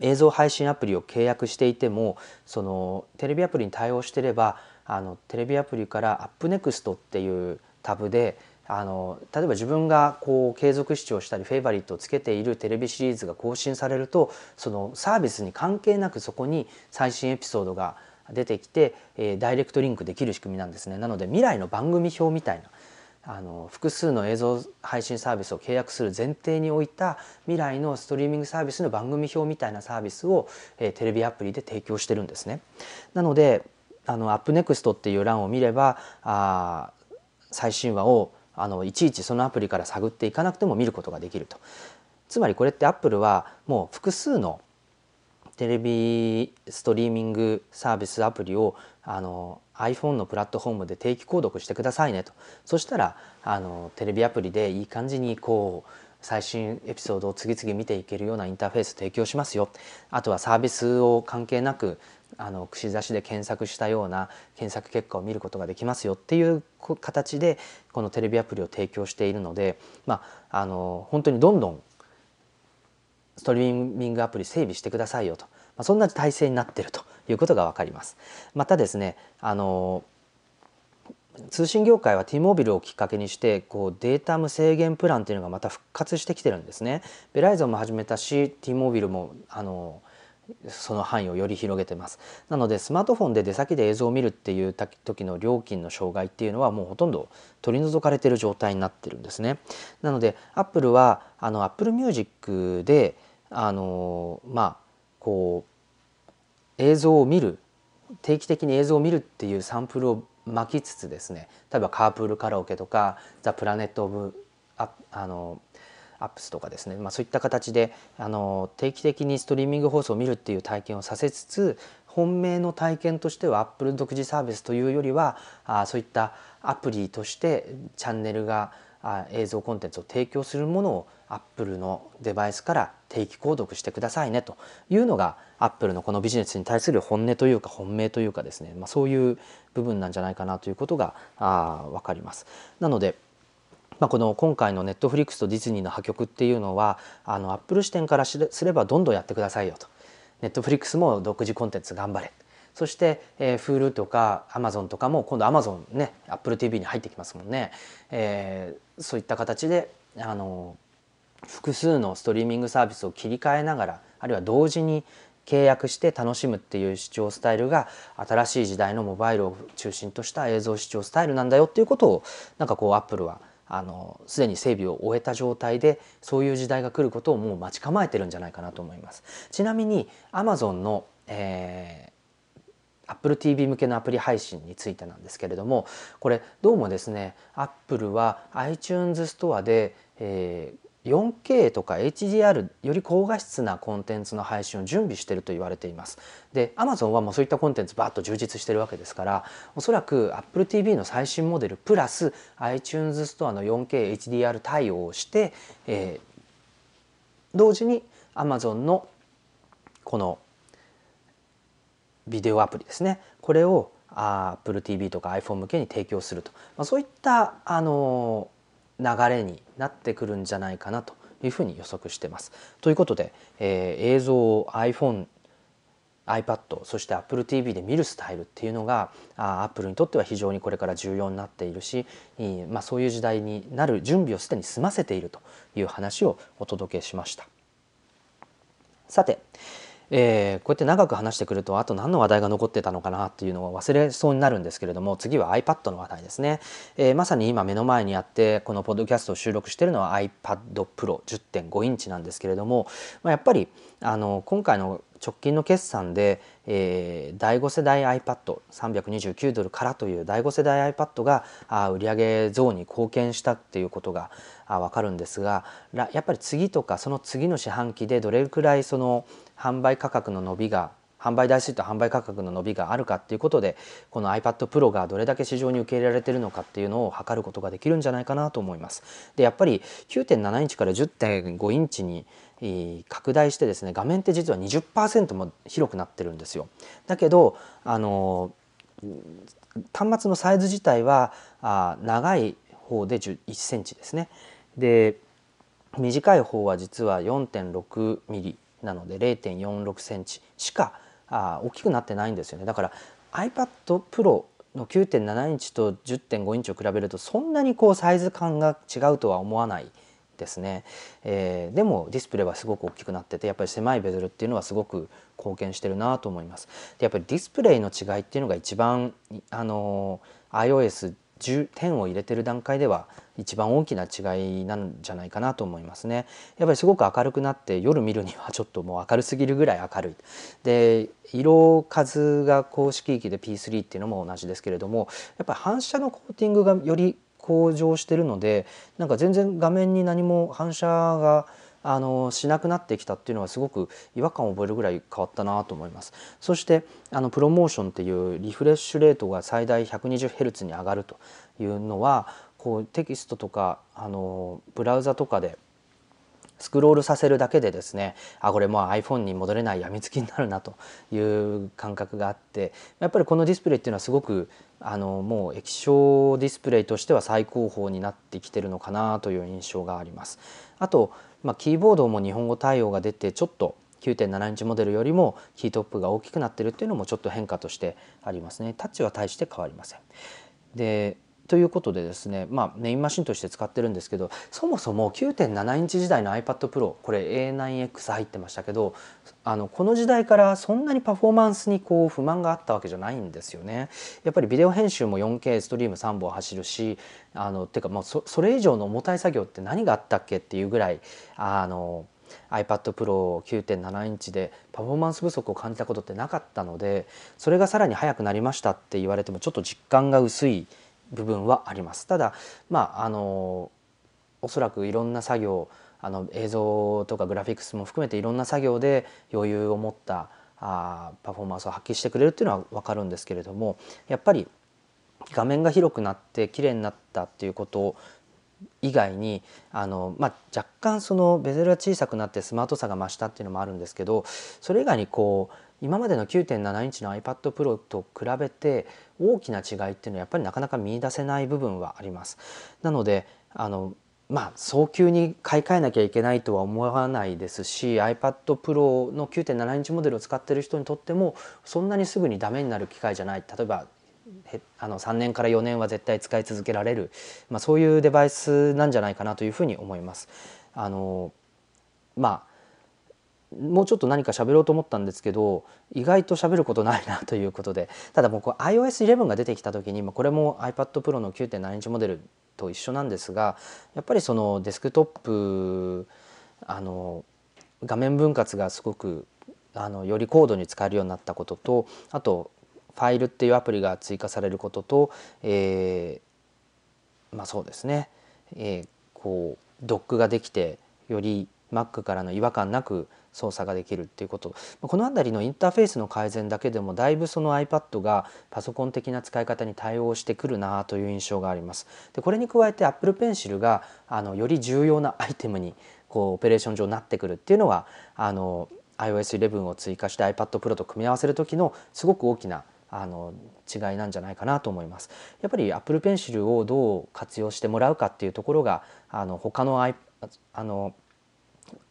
映像配信アプリを契約していてもそのテレビアプリに対応してればあのテレビアプリから「AppNext」っていうタブであの例えば自分がこう継続視聴したりフェイバリットをつけているテレビシリーズが更新されるとそのサービスに関係なくそこに最新エピソードが出てきて、えー、ダイレクトリンクできる仕組みなんですねなので未来の番組表みたいなあの複数の映像配信サービスを契約する前提に置いた未来のストリーミングサービスの番組表みたいなサービスを、えー、テレビアプリで提供してるんですね。なのであのアップネクストっていう欄を見ればあ最新話をあのいちいちそのアプリから探っていかなくても見ることができると。つまりこれってアップルはもう複数のテレビストリーミングサービスアプリをあの iPhone のプラットフォームで定期購読してくださいねとそしたらあのテレビアプリでいい感じにこう最新エピソードを次々見ていけるようなインターフェース提供しますよあとはサービスを関係なくあの串刺しで検索したような検索結果を見ることができますよっていう形でこのテレビアプリを提供しているので、まあ、あの本当にどんどんストリーミングアプリ整備してくださいよと、まあ、そんな体制になっているということが分かります。またですねあの通信業界は T モービルをきっかけにしてこうデータ無制限プランっていうのがまた復活してきてるんですね。ベライゾンも始めたし T モービルもあのその範囲をより広げてます。なのでスマートフォンで出先で映像を見るっていう時の料金の障害っていうのはもうほとんど取り除かれてる状態になってるんですね。なのでアップルはあのアップルミュージックであのまあこう映像を見る定期的に映像を見るっていうサンプルを撒きつつですね。例えばカープールカラオケとか「ザ・プラネット・オブ・あのアップスとかですね、まあ、そういった形であの定期的にストリーミング放送を見るっていう体験をさせつつ本命の体験としてはアップル独自サービスというよりはあそういったアプリとしてチャンネルがあ映像コンテンツを提供するものをアップルのデバイスから定期購読してくださいねというのがアップルのこのビジネスに対する本音というか本命というかですね、まあ、そういう部分なんじゃないかなということがあ分かります。なのでまあ、この今回のネットフリックスとディズニーの破局っていうのはあのアップル視点からすればどんどんやってくださいよと。ネットフリックスも独自コンテンツ頑張れ。そして、えー、Hulu とか Amazon とかも今度 Amazon ね AppleTV に入ってきますもんね、えー、そういった形であの複数のストリーミングサービスを切り替えながらあるいは同時に契約して楽しむっていう視聴スタイルが新しい時代のモバイルを中心とした映像視聴スタイルなんだよっていうことをなんかこうアップルはあのすでに整備を終えた状態でそういう時代が来ることをもう待ち構えてるんじゃないかなと思います。ちなみに Amazon の、えー、Apple TV 向けのアプリ配信についてなんですけれどもこれどうもですね Apple は iTunes ストアで、えー 4K とか HDR より高画質なコンテンツの配信を準備していると言われています。で Amazon はもうそういったコンテンツバーッと充実してるわけですからおそらく AppleTV の最新モデルプラス iTunes ストアの 4KHDR 対応をして、えー、同時に Amazon のこのビデオアプリですね。これを AppleTV とか iPhone 向けに提供すると、まあ、そういったあのー流れになってくるんじゃないかなというふうに予測してます。ということで、えー、映像を iPhone iPad そして Apple TV で見るスタイルっていうのがあ Apple にとっては非常にこれから重要になっているし、まあ、そういう時代になる準備をすでに済ませているという話をお届けしました。さて、えー、こうやって長く話してくるとあと何の話題が残ってたのかなっていうのを忘れそうになるんですけれども次は iPad の話題ですね、えー、まさに今目の前にあってこのポッドキャストを収録しているのは iPad Pro 10.5インチなんですけれども、まあ、やっぱりあの今回の直近の決算で、えー、第5世代 iPad329 ドルからという第5世代 iPad があ売上増に貢献したっていうことがあ分かるんですがやっぱり次とかその次の四半期でどれくらいその販売価格の伸びが販売台数と販売価格の伸びがあるかっていうことでこの iPad Pro がどれだけ市場に受け入れられているのかっていうのを測ることができるんじゃないかなと思います。でやっぱり9.7インチから10.5インチに拡大してですね画面って実は20%も広くなってるんですよ。だけどあの端末のサイズ自体はあ長い方で1センチですね。で短い方は実は4.6ミリなので0.46センチしかあ大きくなってないんですよね。だから iPad Pro の9.7インチと10.5インチを比べるとそんなにこうサイズ感が違うとは思わないですね、えー、でもディスプレイはすごく大きくなっててやっぱり狭いベゼルっていうのはすごく貢献してるなと思いますでやっぱりディスプレイの違いっていうのが一番あの iOS 10点を入れてる段階では一番大きな違いなんじゃないかなと思いますね。やっぱりすごく明るくなって夜見るにはちょっともう明るすぎるぐらい明るい。で色数が公式域で P3 っていうのも同じですけれどもやっぱり反射のコーティングがより向上してるのでなんか全然画面に何も反射があのしなくなってきたっていうのはすごく違和感を覚えるぐらい変わったなと思いますそしてあのプロモーションっていうリフレッシュレートが最大 120Hz に上がるというのはこうテキストとかあのブラウザとかでスクロールさせるだけでですねあこれもう iPhone に戻れないやみつきになるなという感覚があってやっぱりこのディスプレイっていうのはすごくあのもう液晶ディスプレイとしては最高峰になってきてるのかなという印象があります。あと、まあ、キーボードも日本語対応が出てちょっと9.7インチモデルよりもキートップが大きくなってるっていうのもちょっと変化としてありますね。タッチは大して変わりません。でということでですね、まあ、メインマシンとして使ってるんですけどそもそも9.7インチ時代の iPad Pro これ A9X 入ってましたけどあのこの時代からそんなにパフォーマンスにこう不満があったわけじゃないんですよね。やっぱりビデオ編集も 4K ストリーム3本走るしあのてかもうそれ以上の重たい作業って何があったっけっていうぐらいあの iPad Pro 9.7インチでパフォーマンス不足を感じたことってなかったのでそれがさらに速くなりましたって言われてもちょっと実感が薄い部分はあります。ただまああのおそらくいろんな作業あの映像とかグラフィックスも含めていろんな作業で余裕を持ったあパフォーマンスを発揮してくれるっていうのは分かるんですけれどもやっぱり画面が広くなって綺麗になったっていうこと以外にあの、まあ、若干そのベゼルが小さくなってスマートさが増したっていうのもあるんですけどそれ以外にこう今までの9.7インチの iPad Pro と比べて大きな違いっていうのはやっぱりなかなか見出せない部分はあります。なのであのまあ早急に買い替えなきゃいけないとは思わないですし iPad Pro の9.7インチモデルを使ってる人にとってもそんなにすぐにダメになる機械じゃない例えばあの3年から4年は絶対使い続けられる、まあ、そういうデバイスなんじゃないかなというふうに思います。あのまあもうちょっと何か喋ろうと思ったんですけど意外と喋ることないなということで。ただもう iOS11 が出てきた時にこれも iPad Pro の9.7インチモデルと一緒なんですがやっぱりそのデスクトップあの画面分割がすごくあのより高度に使えるようになったこととあとファイルっていうアプリが追加されることと、えー、まあそうですね、えー、こうドックができてより Mac からの違和感なく操作ができるっていうことこの辺りのインターフェースの改善だけでもだいぶその iPad がパソコン的な使い方に対応してくるなという印象があります。でこれに加えて Apple Pencil があのより重要なアイテムにこうオペレーション上なってくるっていうのはあの iOS11 を追加して iPad Pro と組み合わせる時のすごく大きなあの違いなんじゃないかなと思います。やっぱり Apple Pencil をどう活用してもらうかっていうところがあの他のあの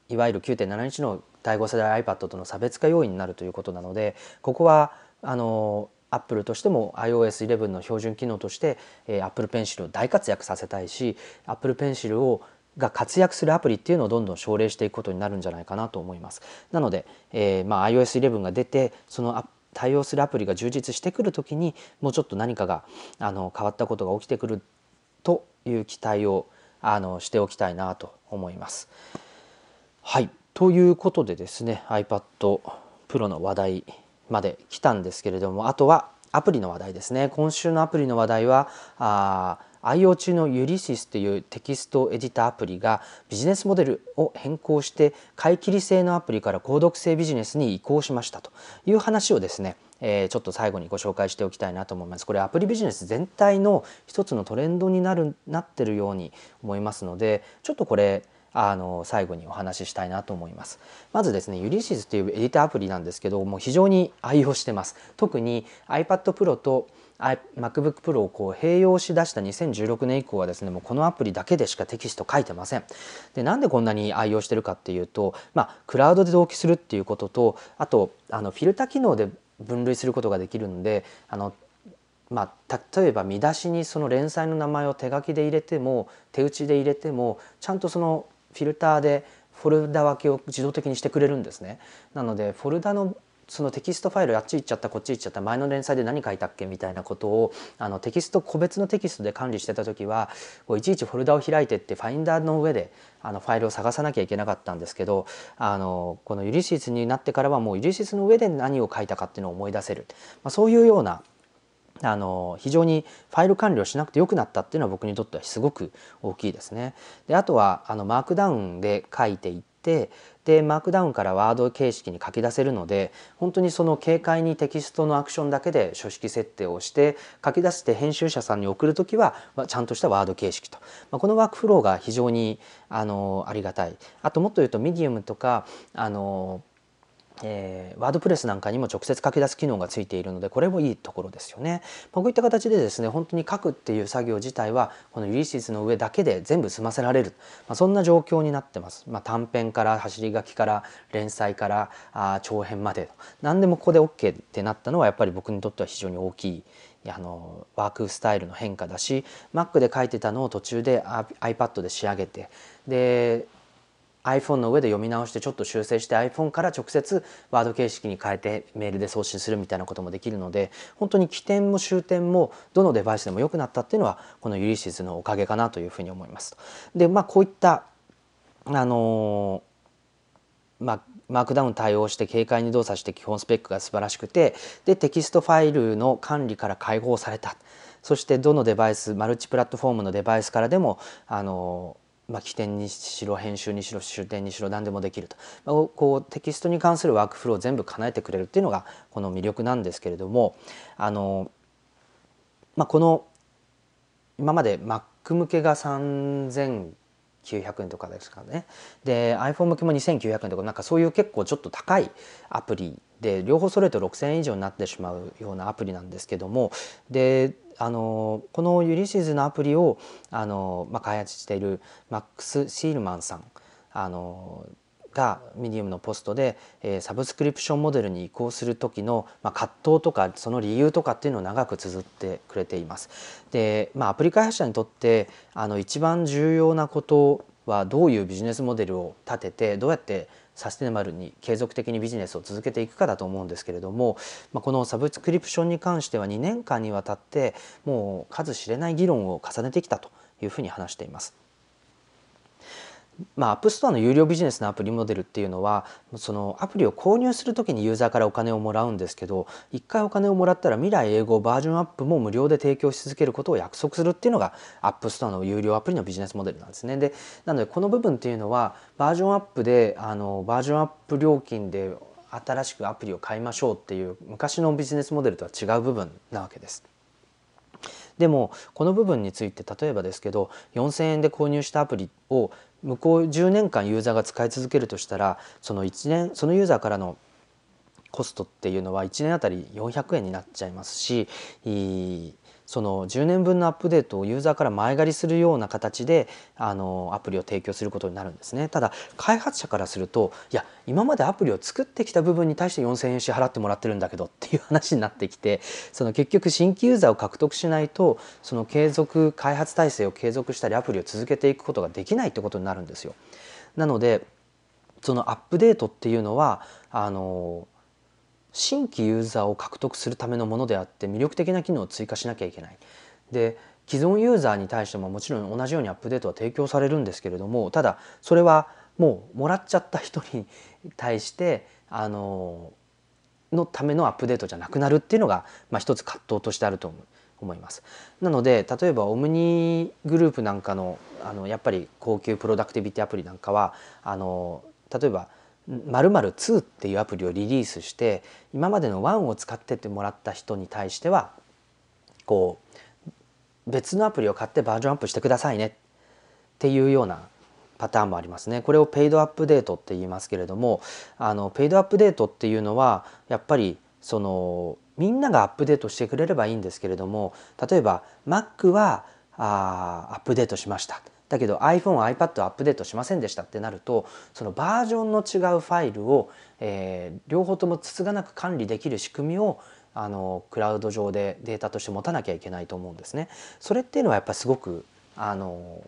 いわゆる9.7インチの第5世代 iPad との差別化要因になるということなのでここはあのアップルとしても iOS11 の標準機能として、えー、Apple Pencil を大活躍させたいし Apple Pencil をが活躍するアプリっていうのをどんどん奨励していくことになるんじゃないかなと思います。なので、えー、まあ、iOS11 が出てその対応するアプリが充実してくる時にもうちょっと何かがあの変わったことが起きてくるという期待をあのしておきたいなと思います。はいということでですね iPad Pro の話題まで来たんですけれどもあとはアプリの話題ですね今週のアプリの話題はあ愛用中のユリシスというテキストエディターアプリがビジネスモデルを変更して買い切り制のアプリから購読制ビジネスに移行しましたという話をですねえー、ちょっと最後にご紹介しておきたいなと思います。これアプリビジネス全体の一つのトレンドになるなってるように思いますのでちょっとこれあの最後にお話ししたいなと思います。まずですね、ユリシスというエディターアプリなんですけども非常に愛用してます。特に iPad Pro と MacBook Pro をこう併用しだした2016年以降はですねもうこのアプリだけでしかテキスト書いてません。でなんでこんなに愛用してるかっていうと、まあ、クラウドで同期するっていうこととあとあのフィルタ機能で分類することができるのであのまあ、例えば見出しにその連載の名前を手書きで入れても手打ちで入れてもちゃんとそのフィルターでフォルダ分けを自動的にしてくれるんですね。なのでフォルダのそのテキストファイルあっち行っちゃったこっち行っちゃった前の連載で何書いたっけみたいなことをあのテキスト個別のテキストで管理してた時はこういちいちフォルダを開いてってファインダーの上であのファイルを探さなきゃいけなかったんですけどあのこのユリシスになってからはもうユリシスの上で何を書いたかっていうのを思い出せる、まあ、そういうようなあの非常にファイル管理をしなくてよくなったっていうのは僕にとってはすごく大きいですね。であとはあのマークダウンで書いていってでマークダウンからワード形式に書き出せるので本当にその軽快にテキストのアクションだけで書式設定をして書き出して編集者さんに送る時はちゃんとしたワード形式と、まあ、このワークフローが非常にあのありがたいあともっと言うとミディウムとかあのえー、ワードプレスなんかにも直接書き出す機能がついているのでこれもいいところですよね。まあ、こういった形でですね本当に書くっていう作業自体はこのユリシスの上だけで全部済ませられる、まあ、そんな状況になってます。まあ、短編から走り書きから連載からあ長編まで何でもここで OK ってなったのはやっぱり僕にとっては非常に大きいあのワークスタイルの変化だし Mac で書いてたのを途中で iPad で仕上げてで iPhone の上で読み直してちょっと修正して iPhone から直接ワード形式に変えてメールで送信するみたいなこともできるので本当に起点も終点もどのデバイスでも良くなったっていうのはこのユリシスのおかげかなというふうに思います。でまあこういったあのまあマークダウン対応して軽快に動作して基本スペックが素晴らしくてでテキストファイルの管理から解放されたそしてどのデバイスマルチプラットフォームのデバイスからでもあのまあ、起点にしろ編集にしろ終点にしろ何でもできると、まあ、こうテキストに関するワークフローを全部叶えてくれるっていうのがこの魅力なんですけれどもあの、まあ、この今まで Mac 向けが3900円とかですかね。で iPhone 向けも2900円とかなんかそういう結構ちょっと高いアプリで両方揃えると6000円以上になってしまうようなアプリなんですけどもであのこのユリシズのアプリをあの、まあ、開発しているマックス・シールマンさんあのがミディウムのポストで、えー、サブスクリプションモデルに移行する時の、まあ、葛藤とかその理由とかっていうのを長く綴ってくれています。で、まあ、アプリ開発者にとってあの一番重要なことはどういうビジネスモデルを立ててどうやってサステナブルに継続的にビジネスを続けていくかだと思うんですけれども、まあ、このサブスクリプションに関しては2年間にわたってもう数知れない議論を重ねてきたというふうに話しています。まあ、アップストアの有料ビジネスのアプリモデルっていうのはそのアプリを購入する時にユーザーからお金をもらうんですけど一回お金をもらったら未来永劫バージョンアップも無料で提供し続けることを約束するっていうのがアップストアの有料アプリのビジネスモデルなんですね。でなのでこの部分っていうのはバージョンアップであのバージョンアップ料金で新しくアプリを買いましょうっていう昔のビジネスモデルとは違う部分なわけです。でもこの部分について例えばですけど4,000円で購入したアプリを向こう10年間ユーザーが使い続けるとしたらその1年そのユーザーからのコストっていうのは1年あたり400円になっちゃいますしその10年分のアップデートをユーザーから前借りするような形であのアプリを提供することになるんですねただ開発者からするといや今までアプリを作ってきた部分に対して4,000円支払ってもらってるんだけどっていう話になってきてその結局新規ユーザーを獲得しないとその継続開発体制を継続したりアプリを続けていくことができないってことになるんですよ。なのでそのアップデートっていうのはあの新規ユーザーを獲得するためのものであって魅力的な機能を追加しなきゃいけない。で既存ユーザーに対してももちろん同じようにアップデートは提供されるんですけれどもただそれはもうもらっちゃった人に対してあののためのアップデートじゃなくなるっていうのが、まあ、一つ葛藤としてあると思います。なので例えばオムニグループなんかのあのやっぱり高級プロダクティビティアプリなんかはあの例えば〇〇2っていうアプリをリリースして今までの1を使っててもらった人に対してはこう別のアプリを買ってバージョンアップしてくださいねっていうようなパターンもありますね。これをペイドアップデートって言いますけれどもあのペイドアップデートっていうのはやっぱりそのみんながアップデートしてくれればいいんですけれども例えば Mac はあアップデートしましただけど iPhone、iPad アップデートしませんでしたってなるとそのバージョンの違うファイルを、えー、両方ともつつがなく管理できる仕組みをあのクラウド上でデータとして持たなきゃいけないと思うんですね。それっていうのはやっぱりすごくあの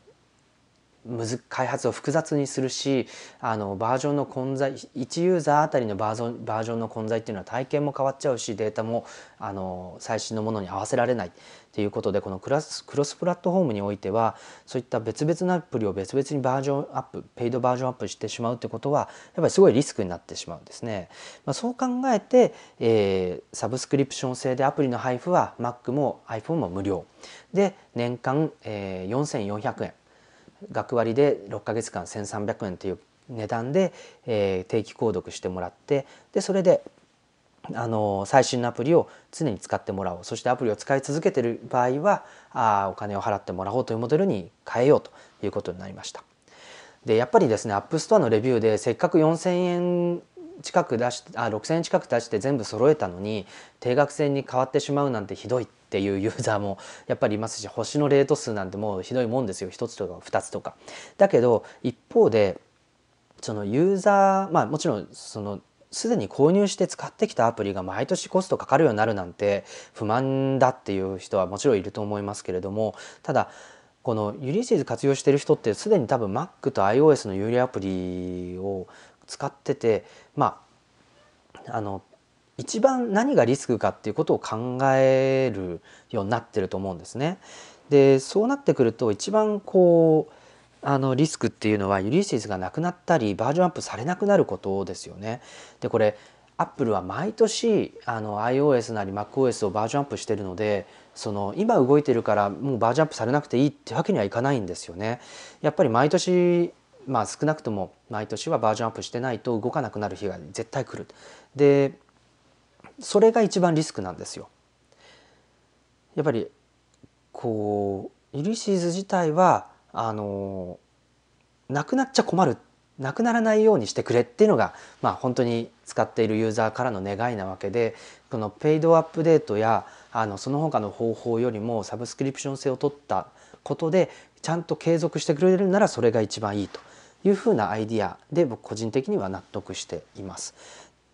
開発を複雑にするしあのバージョンの混在1ユーザーあたりのバージョンバージョンの混在っていうのは体験も変わっちゃうしデータもあの最新のものに合わせられない。っていうことでこのクラスクロスプラットフォームにおいてはそういった別々のアプリを別々にバージョンアップペイドバージョンアップしてしまうってことはやっぱりすごいリスクになってしまうんですね。まあ、そう考えて、えー、サブスクリプション制でアプリの配布は Mac も iPhone も無料。で年間、えー、4400円。学割で6ヶ月間1,300円という値段で、えー、定期購読してもらってでそれであの最新のアプリを常に使ってもらおうそしてアプリを使い続けている場合はあお金を払ってもらおうというモデルに変えようということになりました。でやっぱりですねアップストアのレビューでせっかく4,000円近く出しあ6,000円近く出して全部揃えたのに定額制に変わってしまうなんてひどいっていうユーザーもやっぱりいますし星のレート数なんてもうひどいもんですよ1つとか2つとか。だけど一方でそのユーザーまあもちろんそのすでに購入して使ってきたアプリが毎年コストかかるようになるなんて不満だっていう人はもちろんいると思いますけれどもただこのユリシーズ活用してる人ってすでに多分 Mac と iOS の有料アプリを使っててまああの一番何がリスクかっていうことを考えるようになってると思うんですね。でそうなってくると一番こうあのリスクっていうのはユリシスがなくなったりバージョンアップされなくなることですよね。でこれアップルは毎年あの iOS なり MacOS をバージョンアップしてるのでその今動いてるからもうバージョンアップされなくていいってわけにはいかないんですよね。やっぱり毎年まあ少なくとも毎年はバージョンアップしてないと動かなくなる日が絶対来る。でそれが一番リスクなんですよ。やっぱりこうユリシーズ自体はあのなくなっちゃ困るなくならないようにしてくれっていうのが、まあ、本当に使っているユーザーからの願いなわけでこのペイドアップデートやあのその他の方法よりもサブスクリプション制を取ったことでちゃんと継続してくれるならそれが一番いいというふうなアイディアで僕個人的には納得しています。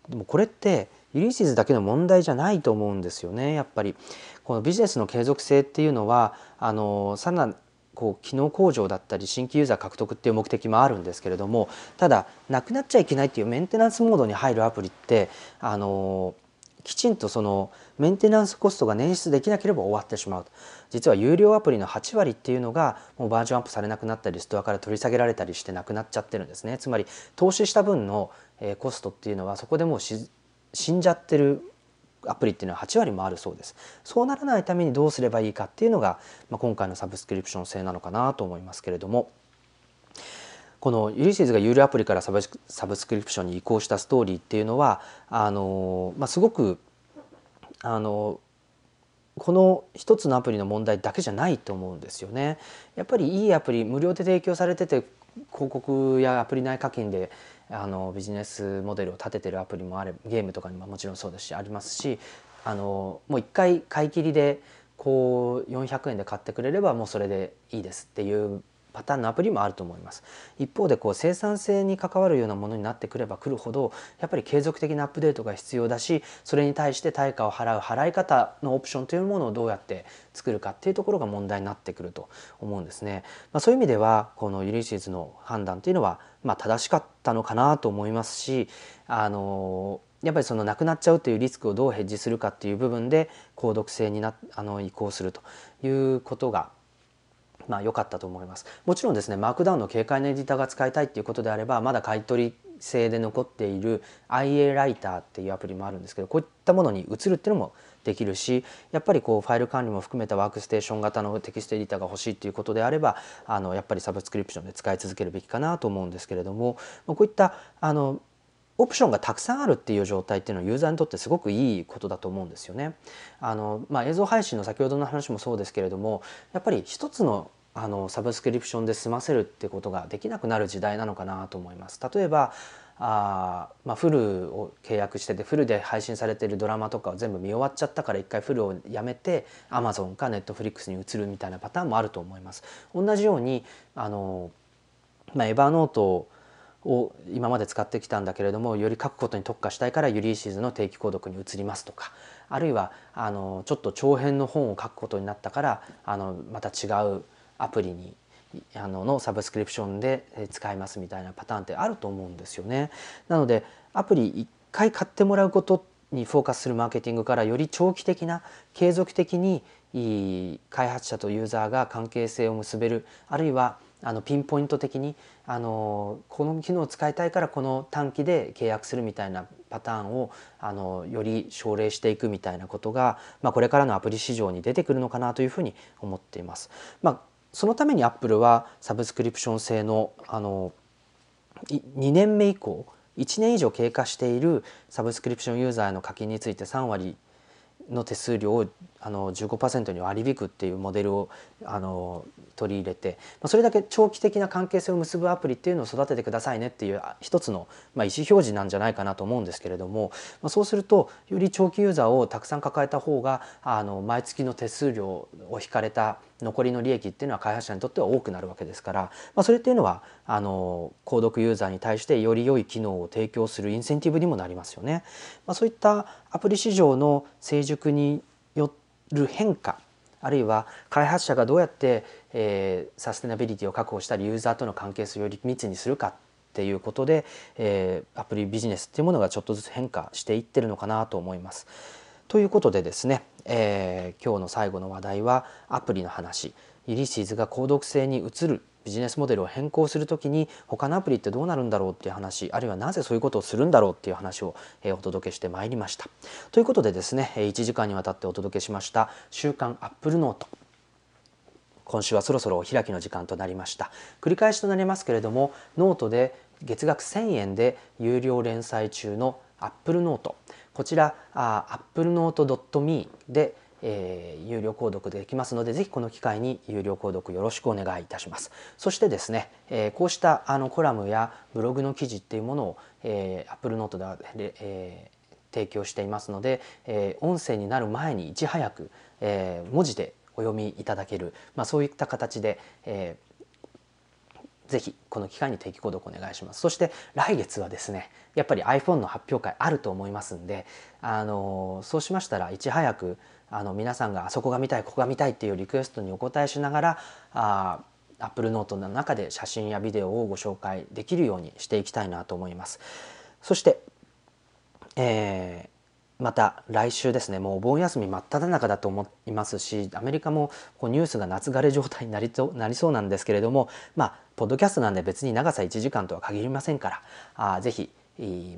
でもこれってユリシーズだけの問題じゃないと思うんですよねやっぱりこのビジネスの継続性っていうのはあのさらなこう機能向上だったり新規ユーザー獲得っていう目的もあるんですけれどもただなくなっちゃいけないっていうメンテナンスモードに入るアプリってあのきちんとそのメンテナンスコストが捻出できなければ終わってしまうと。実は有料アプリの8割っていうのがもうバージョンアップされなくなったりストアから取り下げられたりしてなくなっちゃってるんですね。つまり投資した分のコストっていうのはそこでもう死んじゃってるアプリっていうのは8割もあるそうです。そうならないためにどうすればいいかっていうのが、まあ、今回のサブスクリプション制なのかなと思いますけれども。このユリシーズが有料アプリからサブスクリプションに移行したストーリーっていうのはあの、まあ、すごくあのこの一つのアプリの問題だけじゃないと思うんですよね。やっぱりいいアプリ無料で提供されてて広告やアプリ内課金であのビジネスモデルを立ててるアプリもあれゲームとかにももちろんそうですしありますしあのもう一回買い切りでこう400円で買ってくれればもうそれでいいですっていうパターンのアプリもあると思います。一方でこう生産性に関わるようなものになってくればくるほどやっぱり継続的なアップデートが必要だしそれに対して対価を払う払い方のオプションというものをどうやって作るかっていうところが問題になってくると思うんですね、まあ、そういう意味ではこのユリシーズの判断というのはまあ正しかったのかなと思いますしあのやっぱりそのなくなっちゃうというリスクをどうヘッジするかっていう部分で購読制になあの移行するということがまあ良かったと思います。もちろんですね Markdown の軽快なエディターが使いたいっていうことであればまだ買い取り制で残っている IA ライターっていうアプリもあるんですけどこういったものに移るっていうのもできるしやっぱりこうファイル管理も含めたワークステーション型のテキストエディターが欲しいっていうことであればあのやっぱりサブスクリプションで使い続けるべきかなと思うんですけれどもこういったあのオプションがたくさんあるっていう状態っていうのはユーザーにとってすごくいいことだと思うんですよね。あのまあ、映像配信の先ほどの話もそうですけれどもやっぱり一つのあのサブスクリプションで済ませるってことができなくなる時代なのかなと思います。例えばあまあ、 Hulu を契約してて Hulu で配信されてるドラマとかを全部見終わっちゃったから一回 Hulu をやめてアマゾンかネットフリックスに移るみたいなパターンもあると思います。同じようにあの、まあ、 Evernote を今まで使ってきたんだけれどもより書くことに特化したいから Ulysses の定期購読に移りますとかあるいはあのちょっと長編の本を書くことになったからあのまた違うアプリにあののサブスクリプションで使いますみたいなパターンってあると思うんですよね。なのでアプリ1回買ってもらうことにフォーカスするマーケティングからより長期的な継続的に開発者とユーザーが関係性を結べるあるいはあのピンポイント的にあのこの機能を使いたいからこの短期で契約するみたいなパターンをあのより奨励していくみたいなことが、まあ、これからのアプリ市場に出てくるのかなというふうに思っています。まあ、そのためにアップルはサブスクリプション制のあの2年目以降1年以上経過しているサブスクリプションユーザーへの課金について3割の手数料をあの15%に割り引くっていうモデルをあの取り入れてまあそれだけ長期的な関係性を結ぶアプリっていうのを育ててくださいねっていう一つの、まあ、意思表示なんじゃないかなと思うんですけれども、まあ、そうするとより長期ユーザーをたくさん抱えた方があの毎月の手数料を引かれた残りの利益っていうのは開発者にとっては多くなるわけですから、まあ、それっていうのはあの購読ユーザーに対してより良い機能を提供するインセンティブにもなりますよね。まあ、そういったアプリ市場の成熟にる変化あるいは開発者がどうやって、えー、サステナビリティを確保したりユーザーとの関係性をより密にするかっていうことで、えー、アプリビジネスっていうものがちょっとずつ変化していってるのかなと思います。ということでですね、えー、今日の最後の話題はアプリの話イリシーズが購読性に移るビジネスモデルを変更する時に他のアプリってどうなるんだろうっていう話あるいはなぜそういうことをするんだろうっていう話をお届けしてまいりました。ということでですね1時間にわたってお届けしました「週刊アップルノート」今週はそろそろお開きの時間となりました。繰り返しとなりますけれどもノートで月額1000円で有料連載中の Apple Note。こちらあ applenote.me で、えー、有料購読できますのでぜひこの機会に有料購読よろしくお願いいたします。そしてですね、えー、こうしたあのコラムやブログの記事っていうものを、えー、Apple Note では、えー、提供していますので、えー、音声になる前にいち早く、えー、文字でお読みいただける、まあ、そういった形で、えー、ぜひこの機会に定期購読お願いします。そして来月はですねやっぱり iPhone の発表会あると思いますんであのそうしましたらいち早くあの皆さんがあそこが見たいここが見たいっていうリクエストにお答えしながらあ Apple Note の中で写真やビデオをご紹介できるようにしていきたいなと思います。そして、えーまた来週ですね。もうお盆休み真っ只中だと思いますしアメリカもこうニュースが夏枯れ状態になりとなりそうなんですけれどもまあポッドキャストなんで別に長さ1時間とは限りませんからあぜひ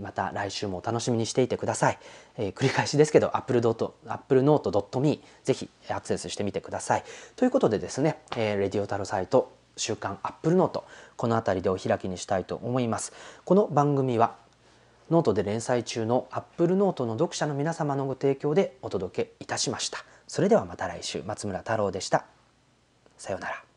また来週もお楽しみにしていてください、えー、繰り返しですけど applenote.me ぜひアクセスしてみてくださいということでですね、えー、 Radio TAROSITE 週刊 Apple Note この辺りでお開きにしたいと思いますこの番組はノートで連載中の Apple ノートの読者の皆様のご提供でお届けいたしました。それではまた来週松村太郎でした。さようなら。